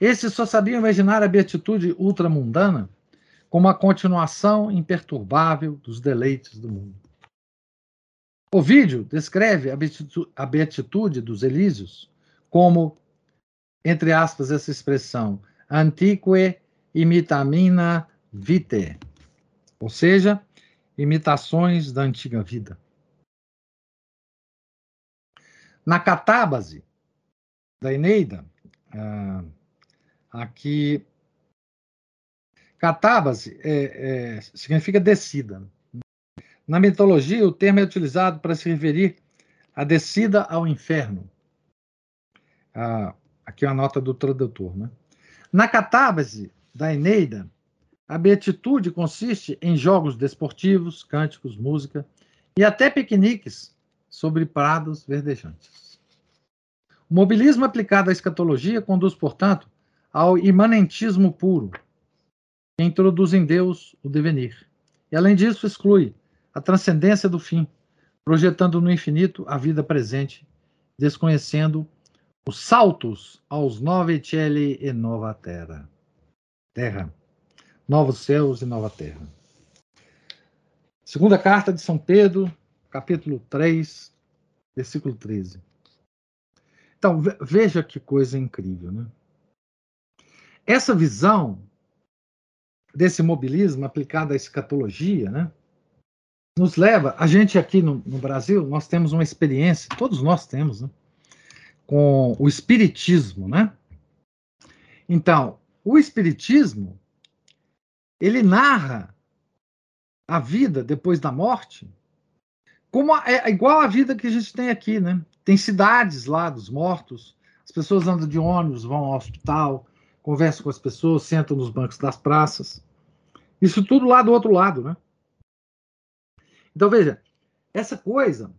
Esses só sabiam imaginar a beatitude ultramundana como a continuação imperturbável dos deleites do mundo. O vídeo descreve a beatitude dos Elíseos como, entre aspas, essa expressão, antique imitamina vitae, ou seja, imitações da antiga vida. Na catábase da Eneida, ah, aqui, catábase é, é, significa descida. Na mitologia, o termo é utilizado para se referir à descida ao inferno. Ah, aqui é a nota do tradutor, né? Na catábase da Eneida, a beatitude consiste em jogos desportivos, cânticos, música e até piqueniques sobre prados verdejantes. O mobilismo aplicado à escatologia conduz, portanto, ao imanentismo puro, que introduz em Deus o devenir. E, além disso, exclui a transcendência do fim, projetando no infinito a vida presente, desconhecendo os saltos aos nove cieli e nova terra. Terra. Novos céus e nova terra. Segunda carta de São Pedro, capítulo 3, versículo 13. Então, veja que coisa incrível, né? Essa visão desse mobilismo aplicado à escatologia, né? Nos leva, a gente aqui no, no Brasil, nós temos uma experiência, todos nós temos, né? com o espiritismo, né? Então, o espiritismo ele narra a vida depois da morte como é, igual a vida que a gente tem aqui, né? Tem cidades lá dos mortos, as pessoas andam de ônibus, vão ao hospital, conversam com as pessoas, sentam nos bancos das praças. Isso tudo lá do outro lado, né? Então veja, essa coisa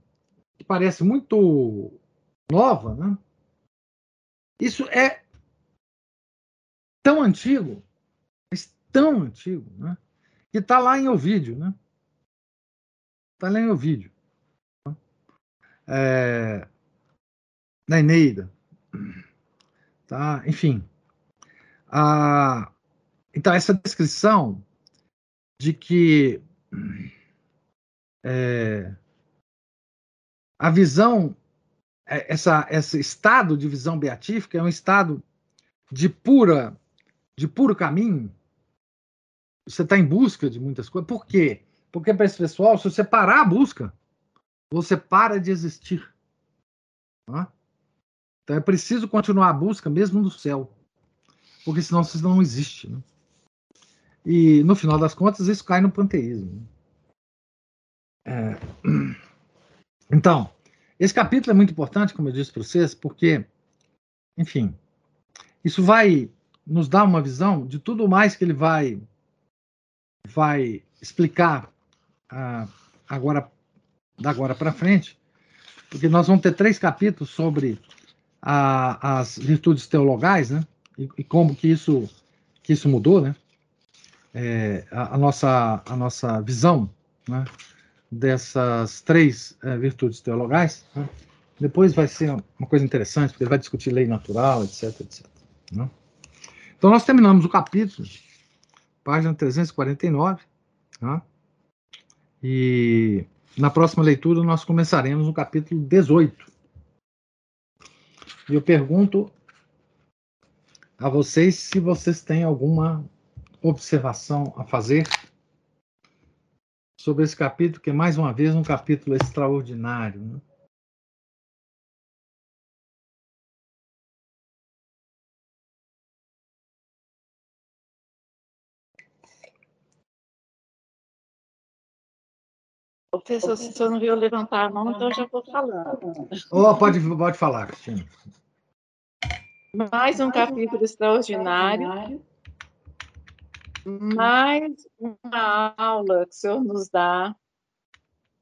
que parece muito nova, né? Isso é tão antigo, tão antigo, né? Que está lá em Ovídio, né? Está lá em Ovídio. É, na Eneida. Tá? Enfim. A, então, essa descrição de que é, a visão é, essa, esse estado de visão beatífica é um estado de pura, de puro caminho. Você está em busca de muitas coisas. Por quê? Porque para esse pessoal, se você parar a busca, você para de existir. Tá? Então é preciso continuar a busca mesmo no céu, porque senão você não existe. Né? E no final das contas, isso cai no panteísmo. É... Então, esse capítulo é muito importante, como eu disse para vocês, porque, enfim, isso vai nos dá uma visão de tudo mais que ele vai vai explicar ah, agora da agora para frente, porque nós vamos ter três capítulos sobre as virtudes teologais, né? E, e, como que isso que isso mudou, né? É, a, a, nossa a nossa visão, né? Dessas três é, virtudes teologais. Né? Depois vai ser uma coisa interessante, porque ele vai discutir lei natural, etc, etc. Né? Então nós terminamos o capítulo, página 349, né? e na próxima leitura nós começaremos no capítulo 18. E eu pergunto a vocês se vocês têm alguma observação a fazer sobre esse capítulo, que é mais uma vez um capítulo extraordinário. Né? Professor, se o senhor não viu levantar a mão, então eu já vou falando. Oh, pode, pode falar, Cristina. Mais um capítulo extraordinário. Mais uma aula que o senhor nos dá,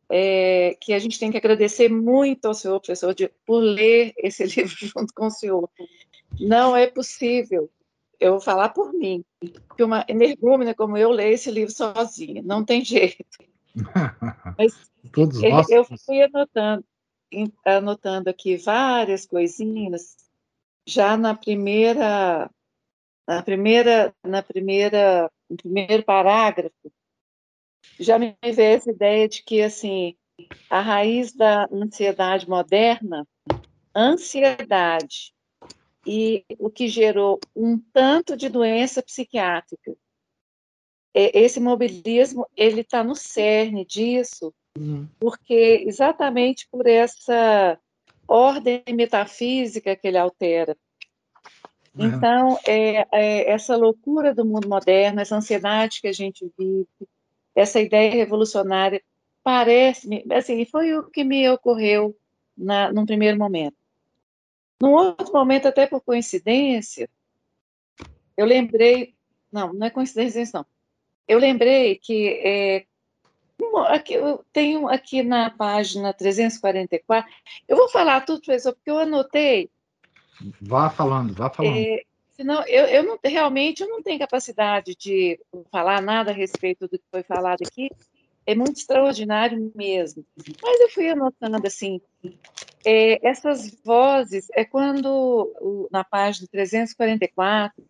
é, que a gente tem que agradecer muito ao senhor, professor, de, por ler esse livro junto com o senhor. Não é possível, eu vou falar por mim, que uma energúmena como eu leia esse livro sozinha, não tem jeito. Mas Todos nós. eu fui anotando, anotando aqui várias coisinhas já na primeira na primeira na primeira no primeiro parágrafo já me veio essa ideia de que assim a raiz da ansiedade moderna ansiedade e o que gerou um tanto de doença psiquiátrica esse mobilismo ele está no cerne disso, uhum. porque exatamente por essa ordem metafísica que ele altera. Então, é, é, essa loucura do mundo moderno, essa ansiedade que a gente vive, essa ideia revolucionária, parece-me, assim, foi o que me ocorreu na, num primeiro momento. Num outro momento, até por coincidência, eu lembrei, não, não é coincidência, não, eu lembrei que é, aqui, eu tenho aqui na página 344, eu vou falar tudo, professor, porque eu anotei. Vá falando, vá falando. É, senão, eu, eu não, realmente eu não tenho capacidade de falar nada a respeito do que foi falado aqui, é muito extraordinário mesmo. Mas eu fui anotando assim, é, essas vozes, é quando, na página 344,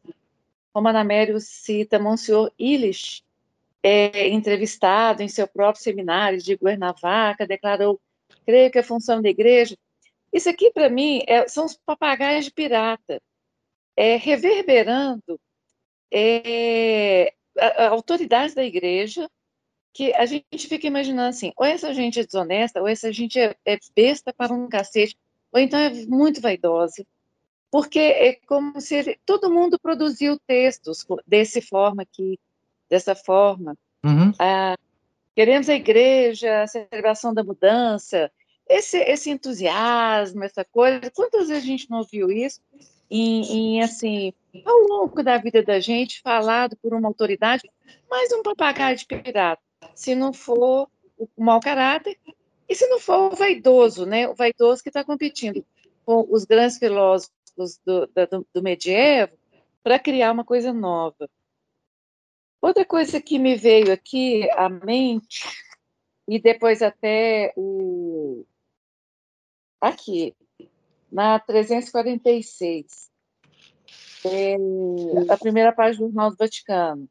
Romana Amério cita Monsenhor Illich, é, entrevistado em seu próprio seminário de Guernavaca, declarou, creio que a função da igreja... Isso aqui, para mim, é, são os papagaios de pirata, é, reverberando é, a, a autoridade da igreja, que a gente fica imaginando assim, ou essa gente é desonesta, ou essa gente é, é besta para um cacete, ou então é muito vaidosa, porque é como se ele, todo mundo produziu textos desse forma aqui, dessa forma. Uhum. Ah, queremos a igreja, a celebração da mudança, esse, esse entusiasmo, essa coisa. Quantas vezes a gente não ouviu isso? Em, em, assim, ao longo da vida da gente, falado por uma autoridade, mais um papagaio de pirata. Se não for o mau caráter, e se não for o vaidoso, né? O vaidoso que está competindo com os grandes filósofos do, do, do medievo para criar uma coisa nova. Outra coisa que me veio aqui à mente, e depois até o. Aqui, na 346, é, a primeira página do Jornal do Vaticano,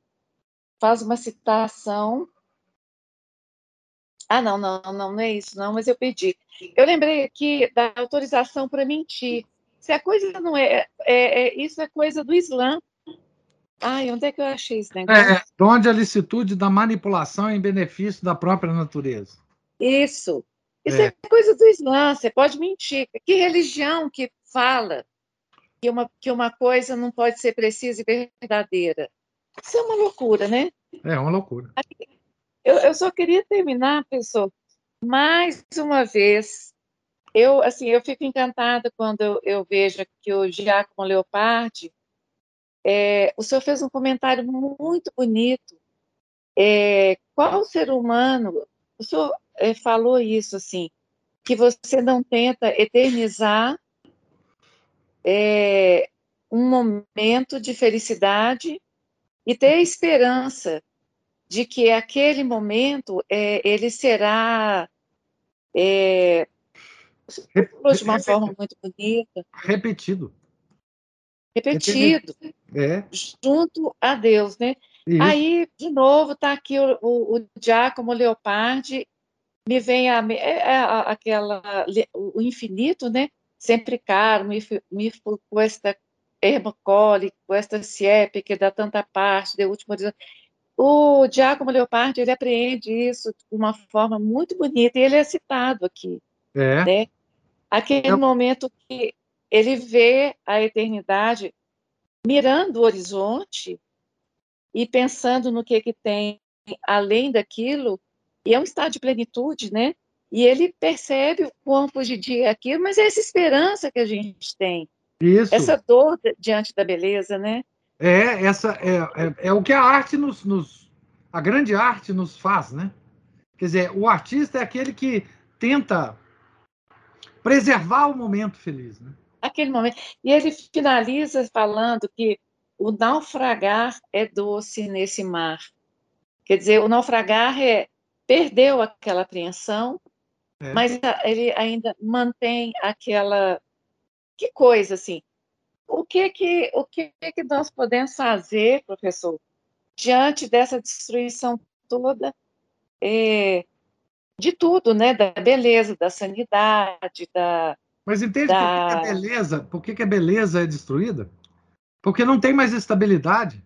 faz uma citação. Ah, não, não, não, não é isso, não, mas eu pedi. Eu lembrei aqui da autorização para mentir. Se a coisa não é, é, é, Isso é coisa do Islã. Ai, onde é que eu achei esse negócio? É, onde a licitude da manipulação em benefício da própria natureza. Isso. Isso é. é coisa do Islã. Você pode mentir. Que religião que fala que uma, que uma coisa não pode ser precisa e verdadeira? Isso é uma loucura, né? É uma loucura. Eu, eu só queria terminar, pessoal, mais uma vez eu, assim, eu fico encantada quando eu, eu vejo que o Giacomo Leopardi é, o senhor fez um comentário muito bonito. É, qual ser humano, o senhor é, falou isso assim, que você não tenta eternizar é, um momento de felicidade e ter esperança de que aquele momento é, ele será é, de uma forma muito bonita. Repetido. Repetido. É. Junto a Deus, né? Isso. Aí, de novo, está aqui o, o, o Giacomo Leopardi, me vem a, é, é a, aquela, o infinito, né? Sempre caro, me, me esta Hermocoli, esta siepe que dá tanta parte, de último. O Giacomo Leopardi, ele apreende isso de uma forma muito bonita, e ele é citado aqui. É. Né? Aquele é. momento que ele vê a eternidade mirando o horizonte e pensando no que, que tem além daquilo, e é um estado de plenitude, né? E ele percebe o quão fugidio é aquilo, mas é essa esperança que a gente tem. Isso. Essa dor diante da beleza, né? É, essa é, é, é, o que a arte nos, nos, a grande arte nos faz, né? Quer dizer, o artista é aquele que tenta preservar o momento feliz, né? Aquele momento. E ele finaliza falando que o naufragar é doce nesse mar. Quer dizer, o naufragar é perdeu aquela apreensão, é. mas ele ainda mantém aquela que coisa assim o que que o que que nós podemos fazer, professor, diante dessa destruição toda é, de tudo, né? Da beleza, da sanidade, da. Mas entende da... por que, que a beleza, por que, que a beleza é destruída? Porque não tem mais estabilidade.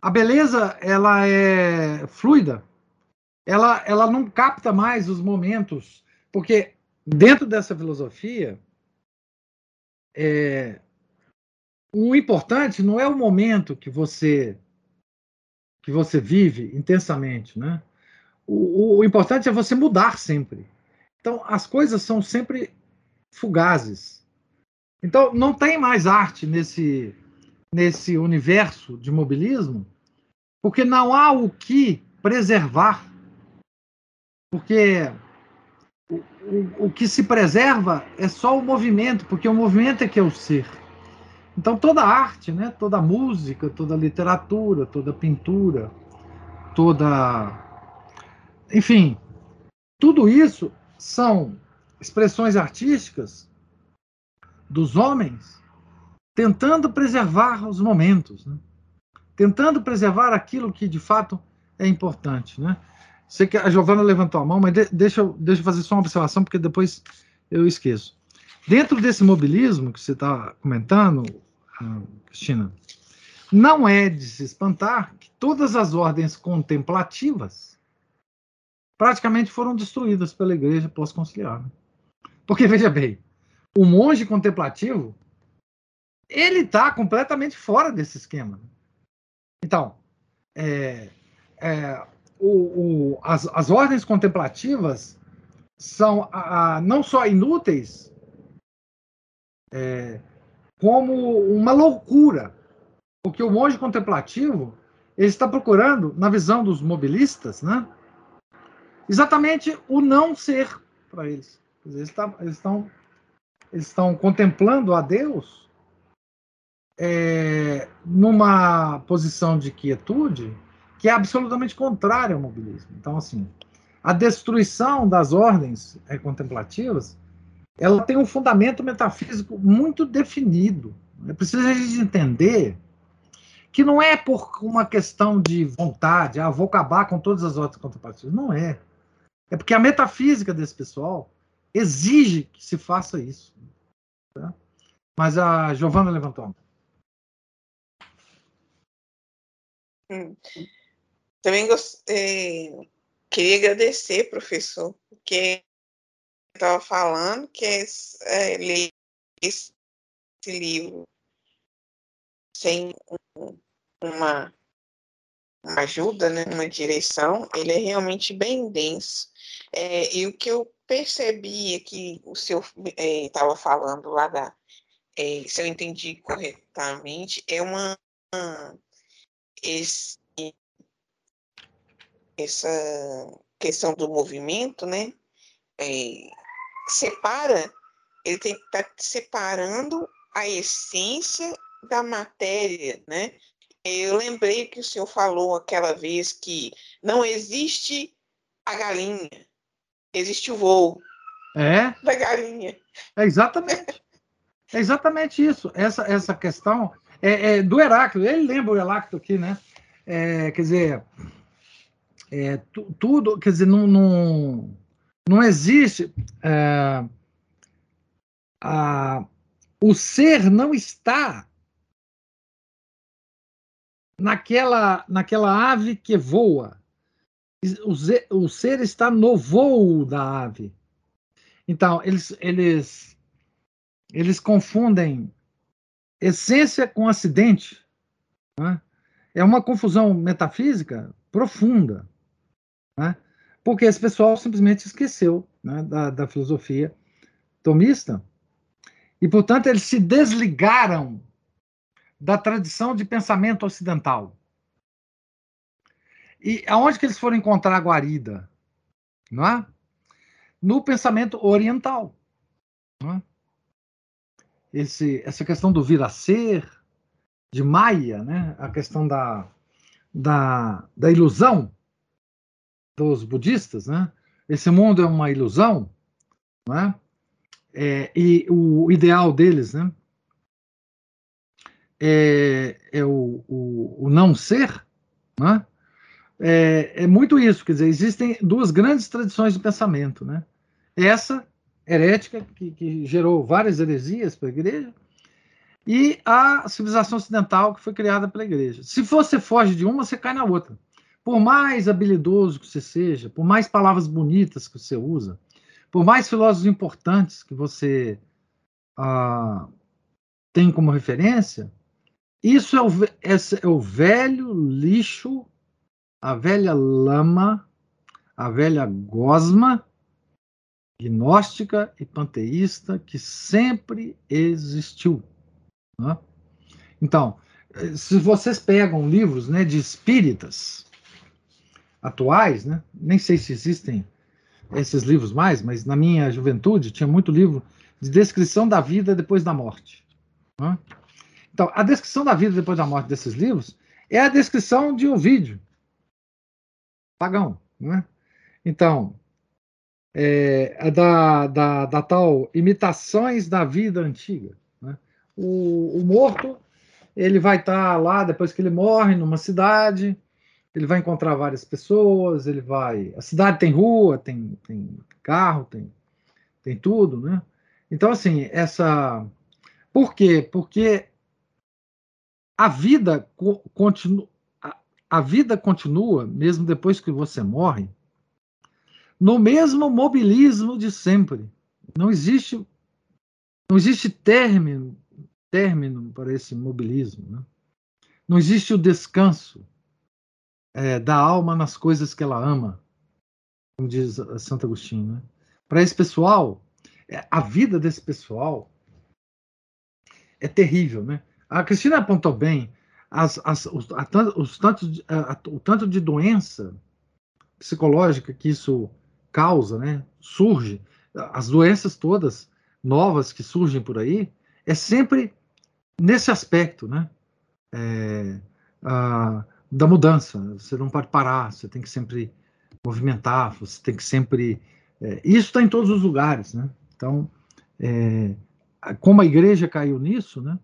A beleza ela é fluida. Ela, ela não capta mais os momentos, porque dentro dessa filosofia é, o importante não é o momento que você que você vive intensamente, né? O, o, importante é você mudar sempre. Então as coisas são sempre fugazes. Então não tem mais arte nesse nesse universo de mobilismo, porque não há o que preservar. Porque o, o, o que se preserva é só o movimento, porque o movimento é que é o ser. Então toda arte, né, toda música, toda literatura, toda pintura, toda enfim, tudo isso são expressões artísticas dos homens tentando preservar os momentos, né? tentando preservar aquilo que de fato é importante. Né? Sei que a Giovana levantou a mão, mas de, deixa, deixa eu fazer só uma observação, porque depois eu esqueço. Dentro desse mobilismo que você está comentando, ah, Cristina, não é de se espantar que todas as ordens contemplativas praticamente foram destruídas pela igreja pós-conciliar. Né? Porque, veja bem, o monge contemplativo ele está completamente fora desse esquema. Então, é, é, o, o, as, as, ordens contemplativas são a, a, não só inúteis, é, como uma loucura. Porque o monge contemplativo ele está procurando, na visão dos mobilistas, né, exatamente o não ser para eles. Eles, tá, eles, estão, eles estão contemplando a Deus é, numa posição de quietude que é absolutamente contrária ao mobilismo. Então, assim, a destruição das ordens é, contemplativas ela tem um fundamento metafísico muito definido. É preciso a gente entender que não é por uma questão de vontade, ah, vou acabar com todas as ordens contemplativas. Não é. É porque a metafísica desse pessoal exige que se faça isso. Tá? Mas a Giovana levantou. Hum. Também gostei, é, queria agradecer, professor, porque estava falando, que é, é, ler esse livro sem um, uma, uma, ajuda, né, uma direção, ele é realmente bem denso. É, e o que eu percebi é que o senhor estava é, falando lá da, se eu entendi corretamente, é uma, uma esse, essa questão do movimento, né? É, separa, ele tem que estar tá separando a essência da matéria, né? Eu lembrei que o senhor falou aquela vez que não existe a galinha, existe o voo. É? Da galinha. É exatamente. É exatamente isso. Essa, essa questão é, é do Heráclito. Ele lembra o Heráclito aqui, né? É, quer dizer, é, tu, tudo, quer dizer, não, não, não existe. É, a, o ser não está naquela, naquela ave que voa. O, o ser está no voo da ave. Então, eles, eles, eles confundem essência com acidente. Né? É uma confusão metafísica profunda. Né? Porque esse pessoal simplesmente esqueceu né, da, da filosofia tomista. E, portanto, eles se desligaram da tradição de pensamento ocidental. E aonde que eles foram encontrar a guarida? Não é? No pensamento oriental. Não é? Esse, essa questão do vir a ser, de Maia, né? a questão da, da, da ilusão dos budistas, né? esse mundo é uma ilusão, não é? é e o ideal deles, né? é, é o, o, o, não ser, né? é, é muito isso. Quer dizer, existem duas grandes tradições de pensamento. Né? Essa, herética, que, que gerou várias heresias para a igreja, e a civilização ocidental, que foi criada pela igreja. Se você foge de uma, você cai na outra. Por mais habilidoso que você seja, por mais palavras bonitas que você usa, por mais filósofos importantes que você ah, tem como referência, isso é o, é o velho lixo, a velha lama, a velha gosma gnóstica e panteísta que sempre existiu. Né? Então, se vocês pegam livros né, de espíritas atuais, né, nem sei se existem esses livros mais, mas na minha juventude tinha muito livro de descrição da vida depois da morte. Né? Então, a descrição da vida depois da morte desses livros é a descrição de um vídeo pagão. Né? Então, é, é da, da, da, tal imitações da vida antiga. Né? O, o, morto ele vai estar tá lá depois que ele morre numa cidade, ele vai encontrar várias pessoas, ele vai. A cidade tem rua, tem, tem carro, tem, tem tudo, né? Então, assim, essa. Por quê? Porque a vida continua, a vida continua mesmo depois que você morre, no mesmo mobilismo de sempre. Não existe não existe término término para esse mobilismo. Né? Não existe o descanso é, da alma nas coisas que ela ama, como diz Santo Agostinho. Né? Para esse pessoal, é, a vida desse pessoal é terrível, né? A Cristina apontou bem as, as, os, a, os tantos, a, o tanto de doença psicológica que isso causa, né? Surge. As doenças todas novas que surgem por aí é sempre nesse aspecto, né? É, a, da mudança. Você não pode parar, você tem que sempre movimentar, você tem que sempre. É, isso está em todos os lugares, né? Então, é, como a igreja caiu nisso, né?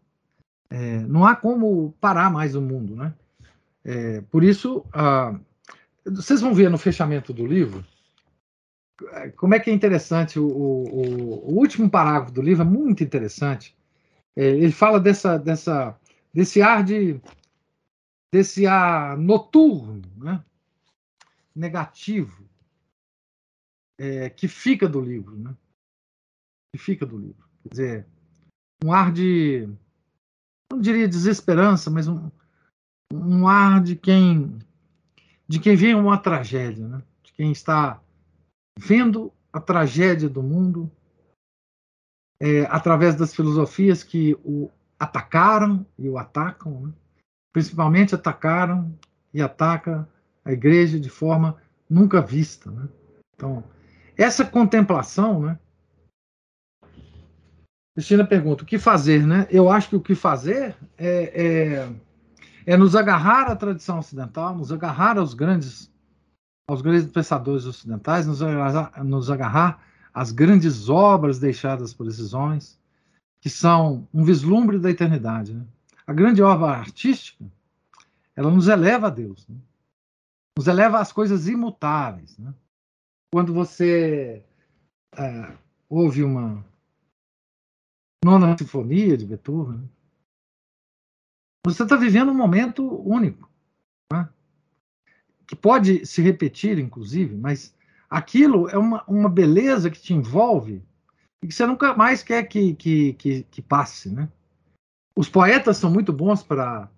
É, não há como parar mais o mundo, né? É, por isso, vocês vão ver no fechamento do livro é, como é que é interessante o, o, o último parágrafo do livro é muito interessante. É, ele fala dessa, dessa, desse ar de desse ar noturno, né? negativo, é, que fica do livro, né? que fica do livro. Quer dizer, um ar de não diria desesperança, mas um, um ar de quem de quem vê uma tragédia, né? de quem está vendo a tragédia do mundo é, através das filosofias que o atacaram e o atacam, né? Principalmente atacaram e atacam a igreja de forma nunca vista. Né? Então, essa contemplação, né? Cristina pergunta, o que fazer, né? Eu acho que o que fazer é, é, é nos agarrar à tradição ocidental, nos agarrar aos grandes aos grandes pensadores ocidentais, nos agarrar, nos agarrar às grandes obras deixadas por esses homens, que são um vislumbre da eternidade. Né? A grande obra artística, ela nos eleva a Deus, né? nos eleva às coisas imutáveis. Né? Quando você é, ouve uma nona sinfonia de Beethoven, né? você está vivendo um momento único. Né? que pode se repetir, inclusive, mas aquilo é uma, uma beleza que te envolve e que você nunca mais quer que, que, que, que passe, né? Os poetas são muito bons para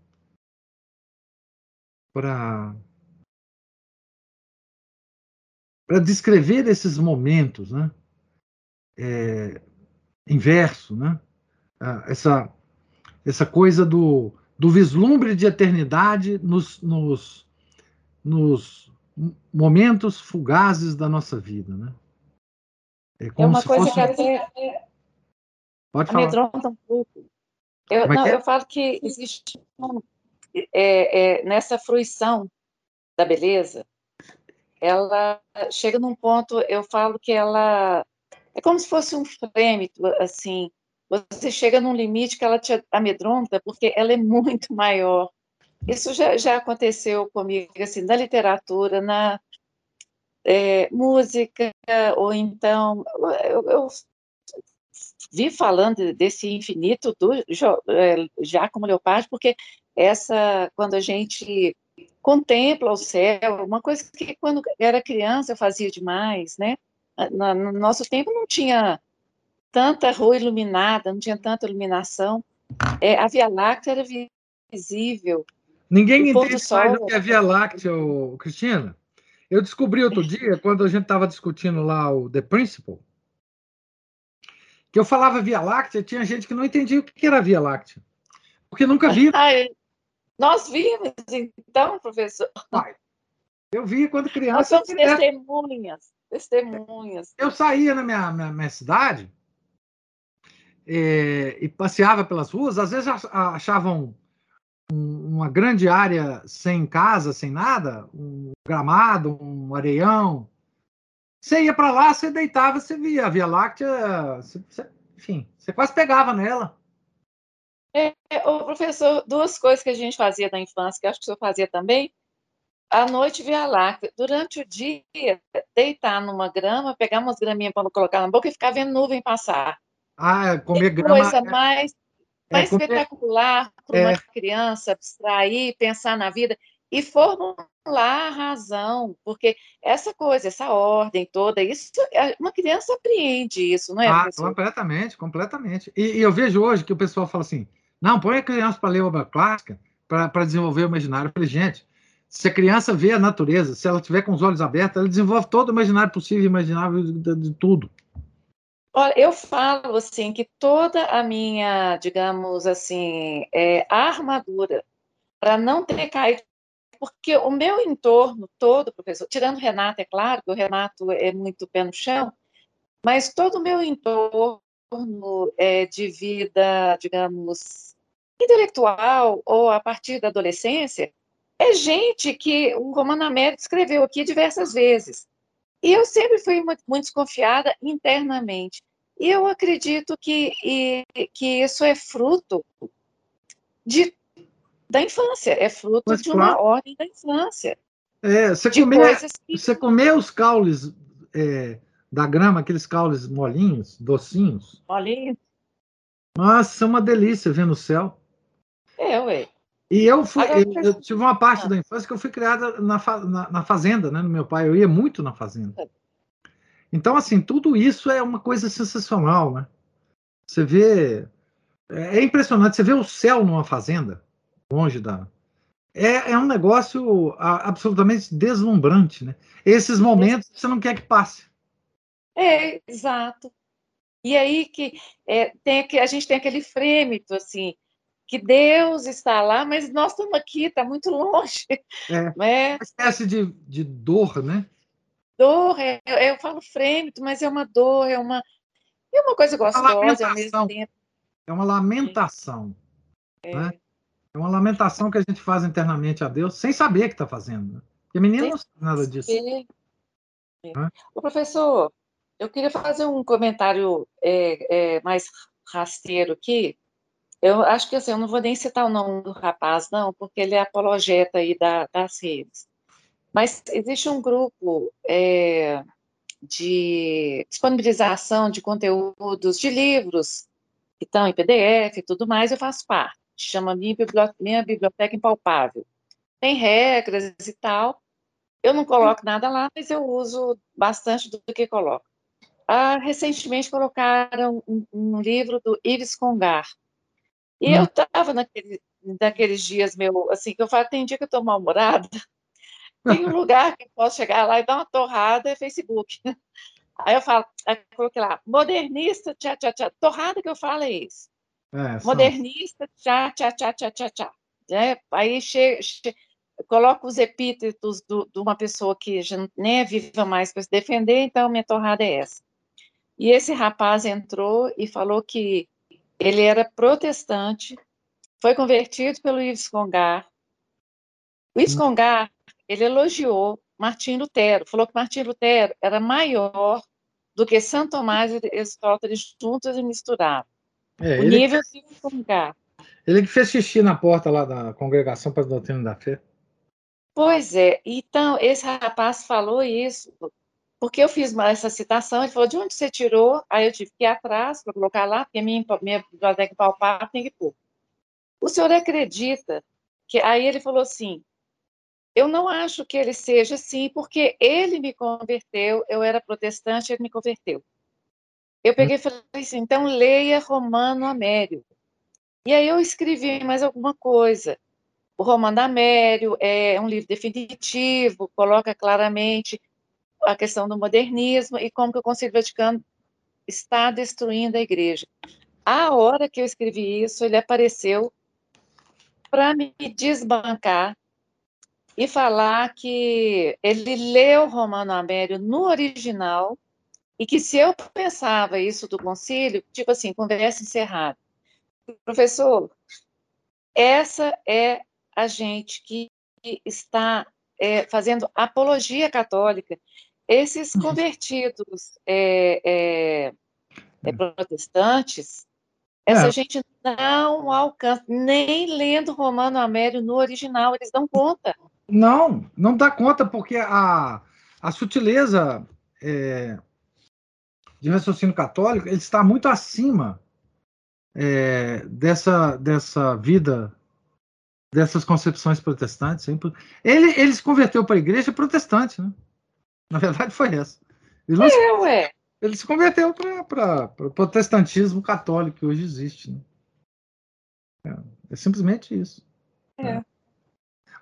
para para descrever esses momentos, né? É, em verso, né? Ah, essa essa coisa do, do vislumbre de eternidade nos, nos nos momentos fugazes da nossa vida, né? É, é uma coisa fosse... que até Pode amedronta um pouco. Eu, é não, é? eu falo que existe é, é, nessa fruição da beleza, ela chega num ponto, eu falo que ela é como se fosse um frame, assim, você chega num limite que ela te amedronta porque ela é muito maior isso já, já aconteceu comigo, assim, na literatura, na é, música, ou então. Eu, eu, vi falando desse infinito do é, Giacomo Leopardi, porque essa, quando a gente contempla o céu, uma coisa que quando era criança eu fazia demais, né? No, no nosso tempo não tinha tanta rua iluminada, não tinha tanta iluminação. É, a Via Láctea era visível, Ninguém entende mais do que a Via Láctea, Cristina. Eu descobri outro dia, quando a gente estava discutindo lá o The Principle, que eu falava Via Láctea, tinha gente que não entendia o que era Via Láctea. Porque nunca vi. nós vimos, então, professor. eu vi quando criança. Nós somos testemunhas. Testemunhas. Eu saía na minha, minha, minha cidade e, eh, e passeava pelas ruas, às vezes achavam uma grande área sem casa, sem nada, um gramado, um areião. Você ia para lá, você deitava, você via a Via Láctea, você, você, enfim, você quase pegava nela. É, o professor, duas coisas que a gente fazia na infância, que acho que o senhor fazia também, à noite Via Láctea. Durante o dia, deitar numa grama, pegar umas graminhas para colocar na boca e ficar vendo nuvem passar. Ah, comer grama. Coisa é mais é, espetacular para é... uma criança abstrair, pensar na vida e formular a razão, porque essa coisa, essa ordem toda, isso é, uma criança apreende isso, não é? Ah, completamente, completamente. E, e, eu vejo hoje que o pessoal fala assim: não, põe a criança para ler obra clássica para desenvolver o imaginário. Eu falei, gente, se a criança vê a natureza, se ela tiver com os olhos abertos, ela desenvolve todo o imaginário possível e imaginável de, de tudo. Olha, eu falo assim que toda a minha, digamos assim, é, armadura para não ter caído, porque o meu entorno todo, professor, tirando o Renato, é claro, que o Renato é muito pé no chão, mas todo o meu entorno é, de vida, digamos, intelectual ou a partir da adolescência, é gente que o Romano Américo escreveu aqui diversas vezes. E eu sempre fui muito, desconfiada internamente. E eu acredito que, e, que isso é fruto de, da infância, é fruto Mas, de uma ordem da infância. É, você, comer, que... você comer os caules é, da grama, aqueles caules molinhos, docinhos. Molinhos. Nossa, é uma delícia ver no céu. É, ué. E eu fui, Agora, eu, eu, tive uma parte da infância que eu fui criada na, na, na, fazenda, né? No meu pai, eu ia muito na fazenda. Então, assim, tudo isso é uma coisa sensacional, né? Você vê, é, é impressionante. Você vê o céu numa fazenda, longe da, é, é, um negócio absolutamente deslumbrante, né? Esses momentos você não quer que passe. É, exato. E aí que, é, tem, que a gente tem aquele frêmito, assim, que Deus está lá, mas nós estamos aqui, está muito longe. É, né? Uma espécie de, de dor, né? Dor, é, eu falo frêmito, mas é uma dor, é uma, é uma coisa gostosa ao mesmo tempo. É uma lamentação. É. Né? É uma lamentação que a gente faz internamente a Deus sem saber que está fazendo. Né? Porque a menina não sabe nada disso. O professor, eu queria fazer um comentário é, é, mais rasteiro aqui. Eu acho que assim, eu não vou nem citar o nome do rapaz, não, porque ele é apologeta aí da, das redes. Mas existe um grupo é, de disponibilização de conteúdos de livros que estão em PDF e tudo mais, eu faço parte. Chama Minha Biblioteca, Minha Biblioteca Impalpável. Tem regras e tal. Eu não coloco nada lá, mas eu uso bastante do que coloco. Ah, recentemente colocaram um, um, livro do Ives Congar. E hum. eu estava naquele, naqueles dias meu, assim, que eu falo, tem dia que eu estou mal-humorada, tem um lugar que eu posso chegar lá e dar uma torrada, é Facebook. Aí eu falo, aí eu coloquei lá, modernista, tchá, tchá, tchá. Torrada que eu falo é isso. É, modernista, tchá, tchá, tchá, tchá, tchá, tchá. É, aí che, che, coloco os epítetos do, de uma pessoa que já nem é viva mais para se defender, então minha torrada é essa. E esse rapaz entrou e falou que ele era protestante, foi convertido pelo Yves Congar. O Yves hum. Congar, ele elogiou Martim Lutero, falou que Martim Lutero era maior do que Santo Tomás e Aristóteles juntos e misturados. É, o nível Yves Congar. Ele que fez xixi na porta lá da Congregação para a Doutrina da Fé. Pois é, então esse rapaz falou isso, porque eu fiz essa citação, ele falou, de onde você tirou? Aí eu tive que ir atrás para colocar lá, porque minha, minha biblioteca palpável tem que pôr. O senhor acredita que... Aí ele falou assim, eu não acho que ele seja assim, porque ele me converteu, eu era protestante, ele me converteu. Eu peguei e falei assim, então leia Romano Amério. E aí eu escrevi mais alguma coisa. O Romano Amério é um livro definitivo, coloca claramente a questão do modernismo e como que o Concílio Vaticano está destruindo a igreja. A hora que eu escrevi isso, ele apareceu para me desbancar e falar que ele leu Romano Amério no original e que se eu pensava isso do concílio, tipo assim, conversa encerrada. Professor, essa é a gente que está é, fazendo apologia católica esses uhum. convertidos é, é, é, protestantes, essa é. gente não alcança, nem lendo Romano Amério no original, eles dão conta. Não, não dá conta, porque a, a sutileza é, de raciocínio católico ele está muito acima é, dessa, dessa vida, dessas concepções protestantes. Ele, ele se converteu para a igreja protestante, né? Na verdade, foi essa. Ele, é, ué. ele se converteu para o protestantismo católico que hoje existe. Né? É, é, simplesmente isso. É. é.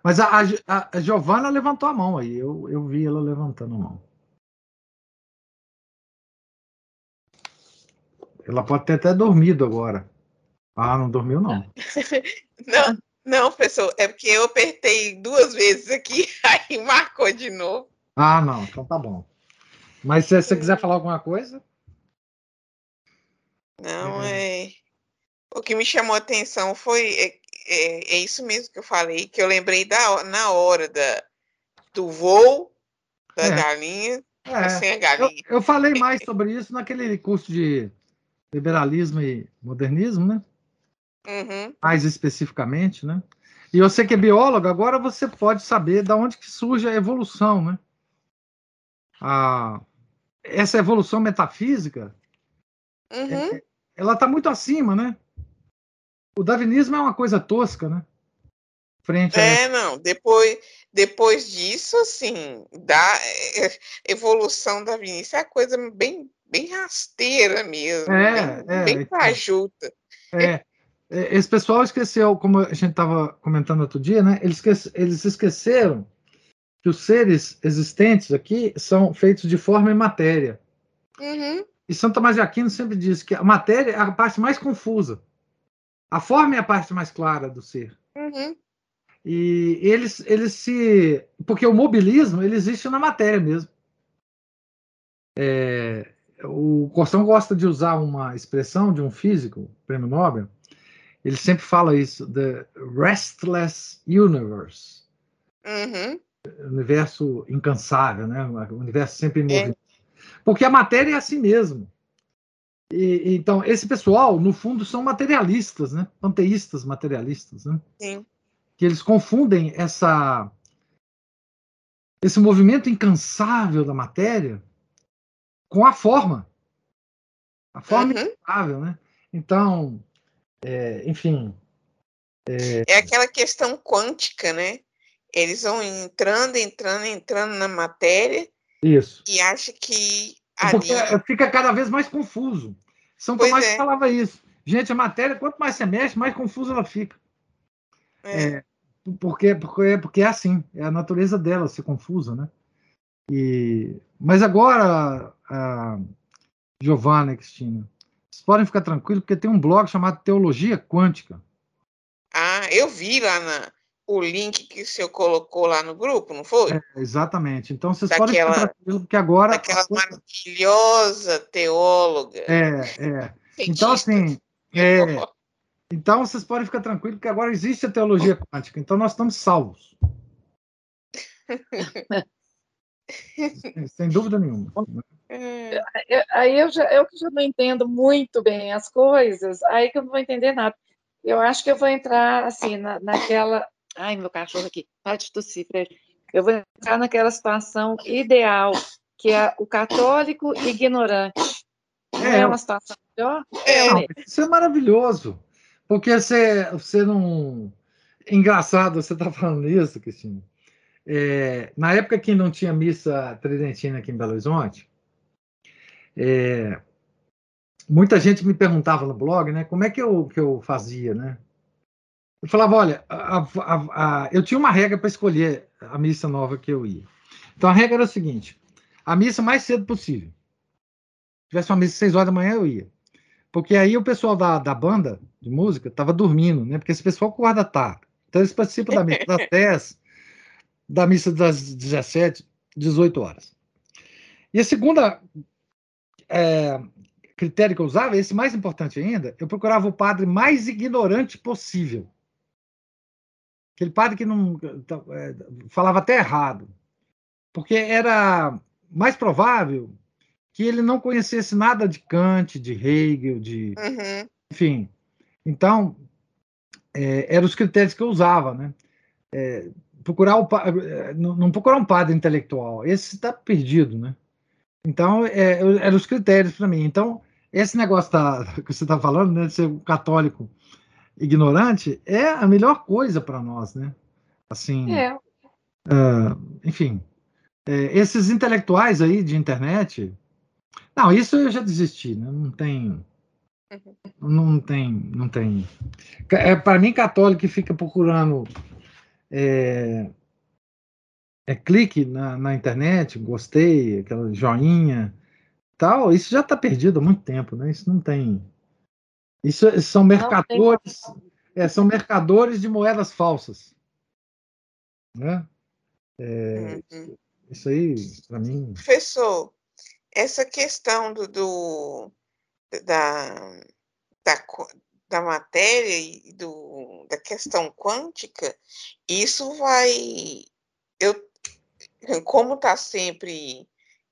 Mas a, a, a Giovana levantou a mão aí. Eu, eu vi ela levantando a mão. Ela pode ter até dormido agora. Ah, não dormiu, não. não, não, pessoal. É porque eu apertei duas vezes aqui, aí marcou de novo. Ah, não, então tá bom. Mas se você quiser falar alguma coisa? Não, é. é... O que me chamou a atenção foi. É, é, é, isso mesmo que eu falei, que eu lembrei da, na hora da, do voo da é. galinha. É. Sem a galinha. Eu, eu falei mais sobre isso naquele curso de liberalismo e modernismo, né? Uhum. Mais especificamente, né? E você que é biólogo, agora você pode saber da onde que surge a evolução, né? a, essa evolução metafísica, uhum. é, ela está muito acima, né? O darwinismo é uma coisa tosca, né? Frente é, a... não. Depois, depois disso, assim, da é, evolução darwinista é a coisa bem, bem rasteira mesmo, é, bem, é, bem fajuta. É, é, esse pessoal esqueceu, como a gente estava comentando outro dia, né? Eles, esquece, eles esqueceram que os seres existentes aqui são feitos de forma e matéria. Uhum. E São Tomás de Aquino sempre diz que a matéria é a parte mais confusa. A forma é a parte mais clara do ser. Uhum. E eles, eles se. Porque o mobilismo ele existe na matéria mesmo. É, o Corção gosta de usar uma expressão de um físico, prêmio Nobel. Ele sempre fala isso: the restless universe. Uhum. Universo incansável, né? O universo sempre em é. movimento. É. Porque a matéria é assim mesmo. E, então, esse pessoal, no fundo, são materialistas, né? Panteístas materialistas, né? Sim. Que eles confundem essa esse movimento incansável da matéria com a forma. A forma uhum. incansável, né? Então, é, enfim. É... é aquela questão quântica, né? Eles vão entrando, entrando, entrando na matéria. Isso. E acha que porque fica cada vez mais confuso. São pois Tomás é. falava isso. Gente, a matéria, quanto mais você mexe, mais confusa ela fica. É. É, porque, porque, porque é assim, é a natureza dela ser confusa, né? E, mas agora, a Giovanna Cristina, vocês podem ficar tranquilos, porque tem um blog chamado Teologia Quântica. Ah, eu vi lá na, o link que o senhor colocou lá no grupo, não foi? É, exatamente. Então vocês Daquela, podem ficar tranquilos, porque agora. Aquela maravilhosa teóloga. É, é. Então, assim. É, então vocês podem ficar tranquilos, porque agora existe a teologia quântica. Então nós estamos salvos. Sem dúvida nenhuma. É, aí eu, já, eu que já não entendo muito bem as coisas, aí que eu não vou entender nada. Eu acho que eu vou entrar assim na, naquela Ai, meu cachorro aqui, para de tossir, Fred. Eu vou entrar naquela situação ideal, que é o católico ignorante. Não é, é uma situação melhor? É, não, isso é maravilhoso. Porque você, você não. Engraçado você estar tá falando isso, Cristina. É, na época que não tinha missa tridentina aqui em Belo Horizonte, é, muita gente me perguntava no blog, né, como é que eu, que eu fazia, né? Eu falava, olha, a, a, a, eu tinha uma regra para escolher a missa nova que eu ia. Então a regra era o seguinte: a missa mais cedo possível. Se tivesse uma missa às 6 horas da manhã, eu ia. Porque aí o pessoal da, da banda de música estava dormindo, né? Porque esse pessoal acorda tarde. Então eles participam da missa das 10, da missa das 17, 18 horas. E a segunda é, critério que eu usava, esse mais importante ainda, eu procurava o padre mais ignorante possível. Aquele padre que não é, falava até errado. Porque era mais provável que ele não conhecesse nada de Kant, de Hegel, de. Uhum. Enfim. Então, é, eram os critérios que eu usava, né? É, procurar o, é, não, procurar um padre intelectual, esse está perdido, né? Então, é, eram os critérios para mim. Então, esse negócio da, que você está falando, né, de ser um católico ignorante é a melhor coisa para nós, né? Assim, é. uh, enfim, é, esses intelectuais aí de internet, não, isso eu já desisti, né? Não tem, uhum. não tem, não tem. É para mim católico que fica procurando é, é clique na, na internet, gostei, aquela joinha, tal. Isso já está perdido há muito tempo, né? Isso não tem isso são mercadores, é, são mercadores de moedas falsas. Né? É, uhum. Isso aí, para mim. Professor, essa questão do, do da, da, da matéria e do, da questão quântica, isso vai. Eu, como está sempre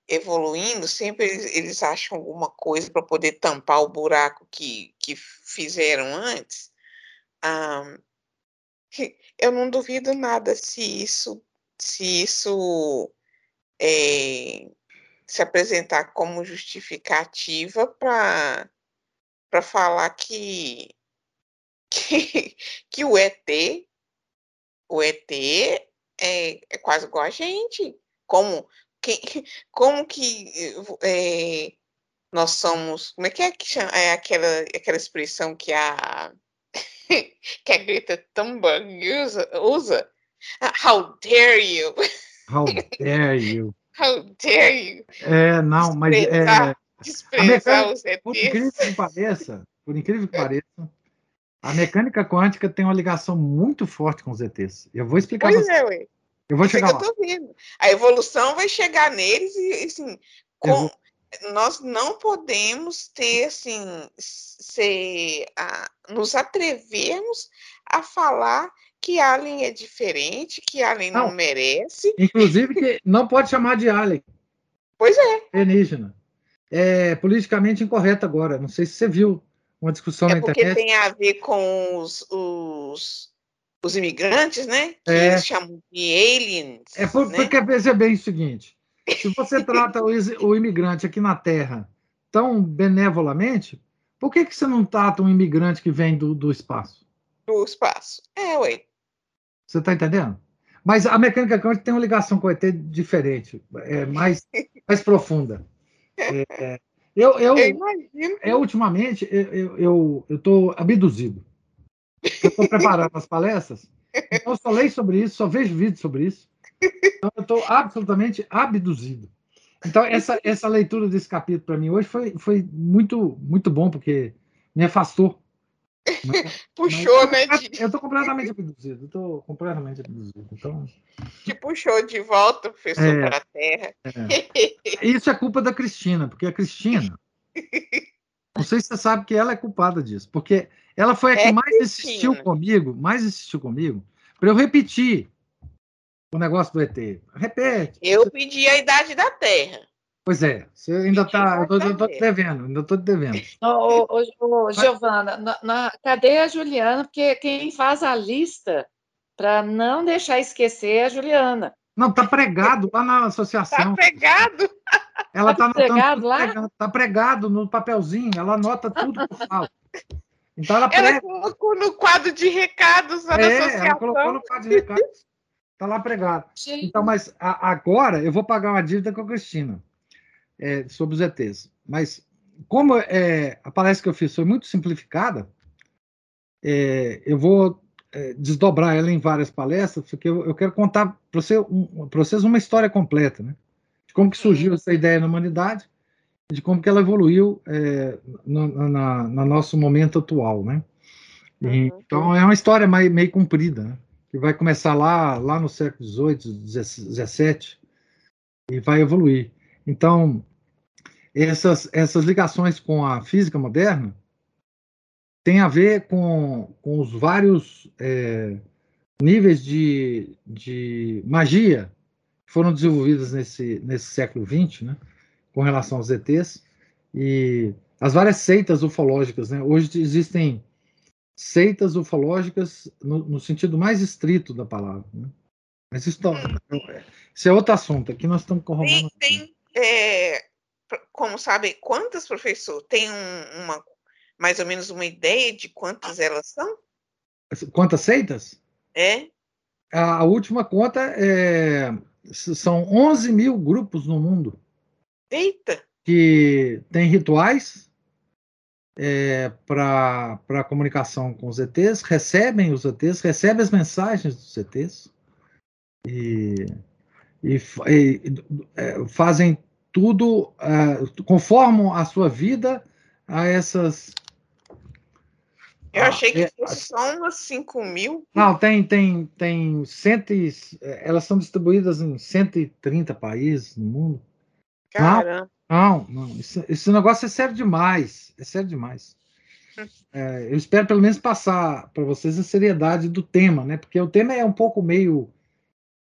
evoluindo, sempre eles, eles acham alguma coisa para poder tampar o buraco que, que fizeram antes. Ah, eu não duvido nada se isso se isso é, se apresentar como justificativa para para falar que, que que o ET o ET é, é quase igual a gente como que, como que é, nós somos. Como é que é que chama, é aquela, aquela expressão que a, que a Greta Thunberg usa, usa? Ah, how dare you? How dare you? How dare you? É, não, mas é, Desprezar os ETs. Por incrível que pareça, por incrível que pareça, a mecânica quântica tem uma ligação muito forte com os ETs. Eu vou explicar pois é, ué. Eu vou chegar lá. A evolução vai chegar neles e, assim, com... vou... nós não podemos ter, assim, ser, a, nos atrevermos a falar que Alien é diferente, que Alien não, não merece. Inclusive que não pode chamar de Alien. Pois é. Alienígena. É politicamente incorreto agora. Não sei se você viu uma discussão é na internet. É porque tem a ver com os, os, os imigrantes, né? Que é. eles chamam de aliens. É por, né? porque veja bem o seguinte: se você trata o, o imigrante aqui na Terra tão benevolamente, por que, que você não trata um imigrante que vem do, do espaço? Do espaço. É, ué. Você está entendendo? Mas a mecânica quântica tem uma ligação com o ET diferente, é mais, mais profunda. É, eu, eu, eu, imagino. eu, ultimamente, eu estou abduzido. Eu estou preparando as palestras, então eu só leio sobre isso, só vejo vídeos sobre isso. Então eu estou absolutamente abduzido. Então, essa, essa leitura desse capítulo para mim hoje foi, foi muito, muito bom, porque me afastou puxou, mas, né? De... Eu estou completamente abduzido, estou completamente abduzido. Então... Te puxou de volta, professor, é, para a Terra. É. Isso é culpa da Cristina, porque a Cristina. não sei se você sabe que ela é culpada disso, porque ela foi a que é mais Cristina. insistiu comigo, mais insistiu comigo, para eu repetir o negócio do ET. Repete. Eu pedi a idade da Terra. Pois é, você ainda está. Eu estou te devendo, ainda estou te devendo. Ô, ô, ô, Giovana, na, na, cadê a Juliana? Porque quem faz a lista para não deixar esquecer é a Juliana. Não, está pregado lá na associação. Está pregado? Ela está tá pregado lá? Está pregado no papelzinho, ela anota tudo que eu falo. Então ela, prega. ela colocou no quadro de recados lá é, na associação. Ela colocou no quadro de recados. Está lá pregado. Gente. Então, mas a, agora eu vou pagar uma dívida com a Cristina é, sobre os ETs. Mas, como é, a palestra que eu fiz foi muito simplificada, é, eu vou é, desdobrar ela em várias palestras, porque eu, eu quero contar para você, um, vocês uma história completa, né? De como que surgiu essa ideia na humanidade, de como que ela evoluiu é, no na, na, nosso momento atual, né? Uhum. Então, é uma história meio, meio comprida, né? que vai começar lá, lá no século XVIII, XVII, e vai evoluir. Então, essas, essas ligações com a física moderna têm a ver com, com os vários é, níveis de, de magia que foram desenvolvidos nesse, nesse século XX, né, com relação aos ETs, e as várias seitas ufológicas. Né? Hoje existem seitas ufológicas no, no sentido mais estrito da palavra. Né? Mas isso, tá, isso, é outro assunto. Aqui nós estamos corroborando. Tem, tem, é, como sabe, quantas, professor? Tem um, uma, mais ou menos uma ideia de quantas elas são? Quantas seitas? É. A, a última conta é, são 11 mil grupos no mundo. Eita! Que tem rituais é, para comunicação com os ETs, recebem os ETs, recebem as mensagens dos ETs e, e, e é, fazem tudo uh, conformam a sua vida a essas. Eu achei que ah, fosse só umas 5 mil. Não, tem, tem, tem cento e, elas são distribuídas em 130 países no mundo. Caramba. Não, não, não esse, esse, negócio é sério demais. É sério demais. É, eu espero pelo menos passar para vocês a seriedade do tema, né? Porque o tema é um pouco meio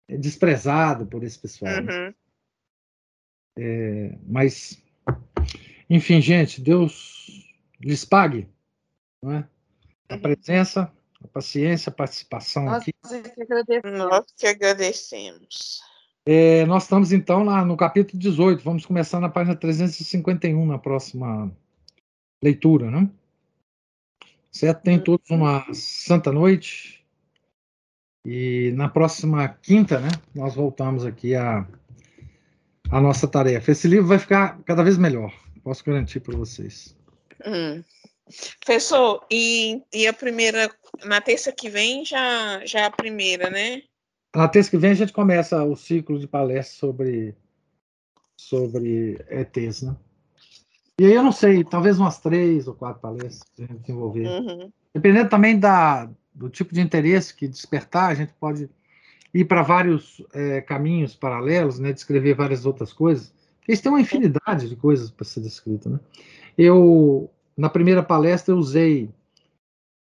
desprezado por esse pessoal. Né? Uhum. Né? É, mas, enfim, gente, Deus lhes pague não é? a uhum. presença, a paciência, a participação nós aqui. Que nós que agradecemos. É, nós estamos então lá no capítulo 18, vamos começar na página 351 na próxima leitura, né? Certo? Tem todos uma santa noite. E na próxima quinta, né, nós voltamos aqui a a nossa tarefa. Esse livro vai ficar cada vez melhor, posso garantir para vocês. Hum. Professor, e, e a primeira, na terça que vem já, já é a primeira, né? Na terça que vem a gente começa o ciclo de palestras sobre, sobre ETs, né? E aí eu não sei, talvez umas três ou quatro palestras a gente desenvolver. Uhum. Dependendo também da, do tipo de interesse que despertar, a gente pode ir para vários é, caminhos paralelos, né, descrever várias outras coisas. Eles têm uma infinidade de coisas para ser descrita. Né? Eu, na primeira palestra, eu usei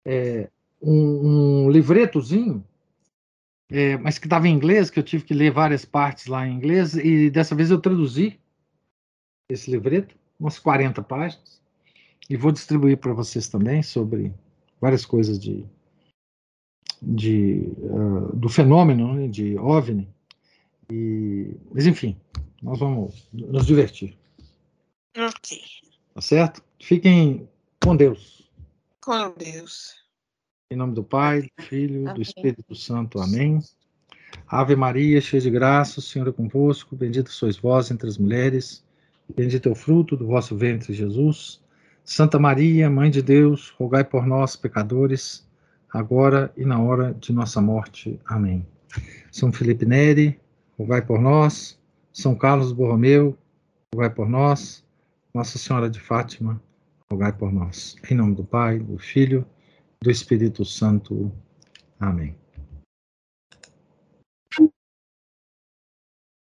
é, um, um, livretozinho, é, mas que estava em inglês, que eu tive que ler várias partes lá em inglês, e dessa vez eu traduzi esse livreto, umas 40 páginas, e vou distribuir para vocês também sobre várias coisas de, de uh, do fenômeno né, de OVNI. E, mas enfim, nós vamos nos divertir. Ok. Tá certo? Fiquem com Deus. Com Deus. Em nome do Pai, do Filho, Amém. do Espírito Santo. Amém. Ave Maria, cheia de graça, o Senhor é convosco. Bendita sois vós entre as mulheres. Bendito é o fruto do vosso ventre, Jesus. Santa Maria, Mãe de Deus, rogai por nós, pecadores, agora e na hora de nossa morte. Amém. São Felipe Neri, rogai por nós. São Carlos Borromeu, rogai por nós. Nossa Senhora de Fátima, rogai por nós. Em nome do Pai, do Filho, do Espírito Santo. Amém.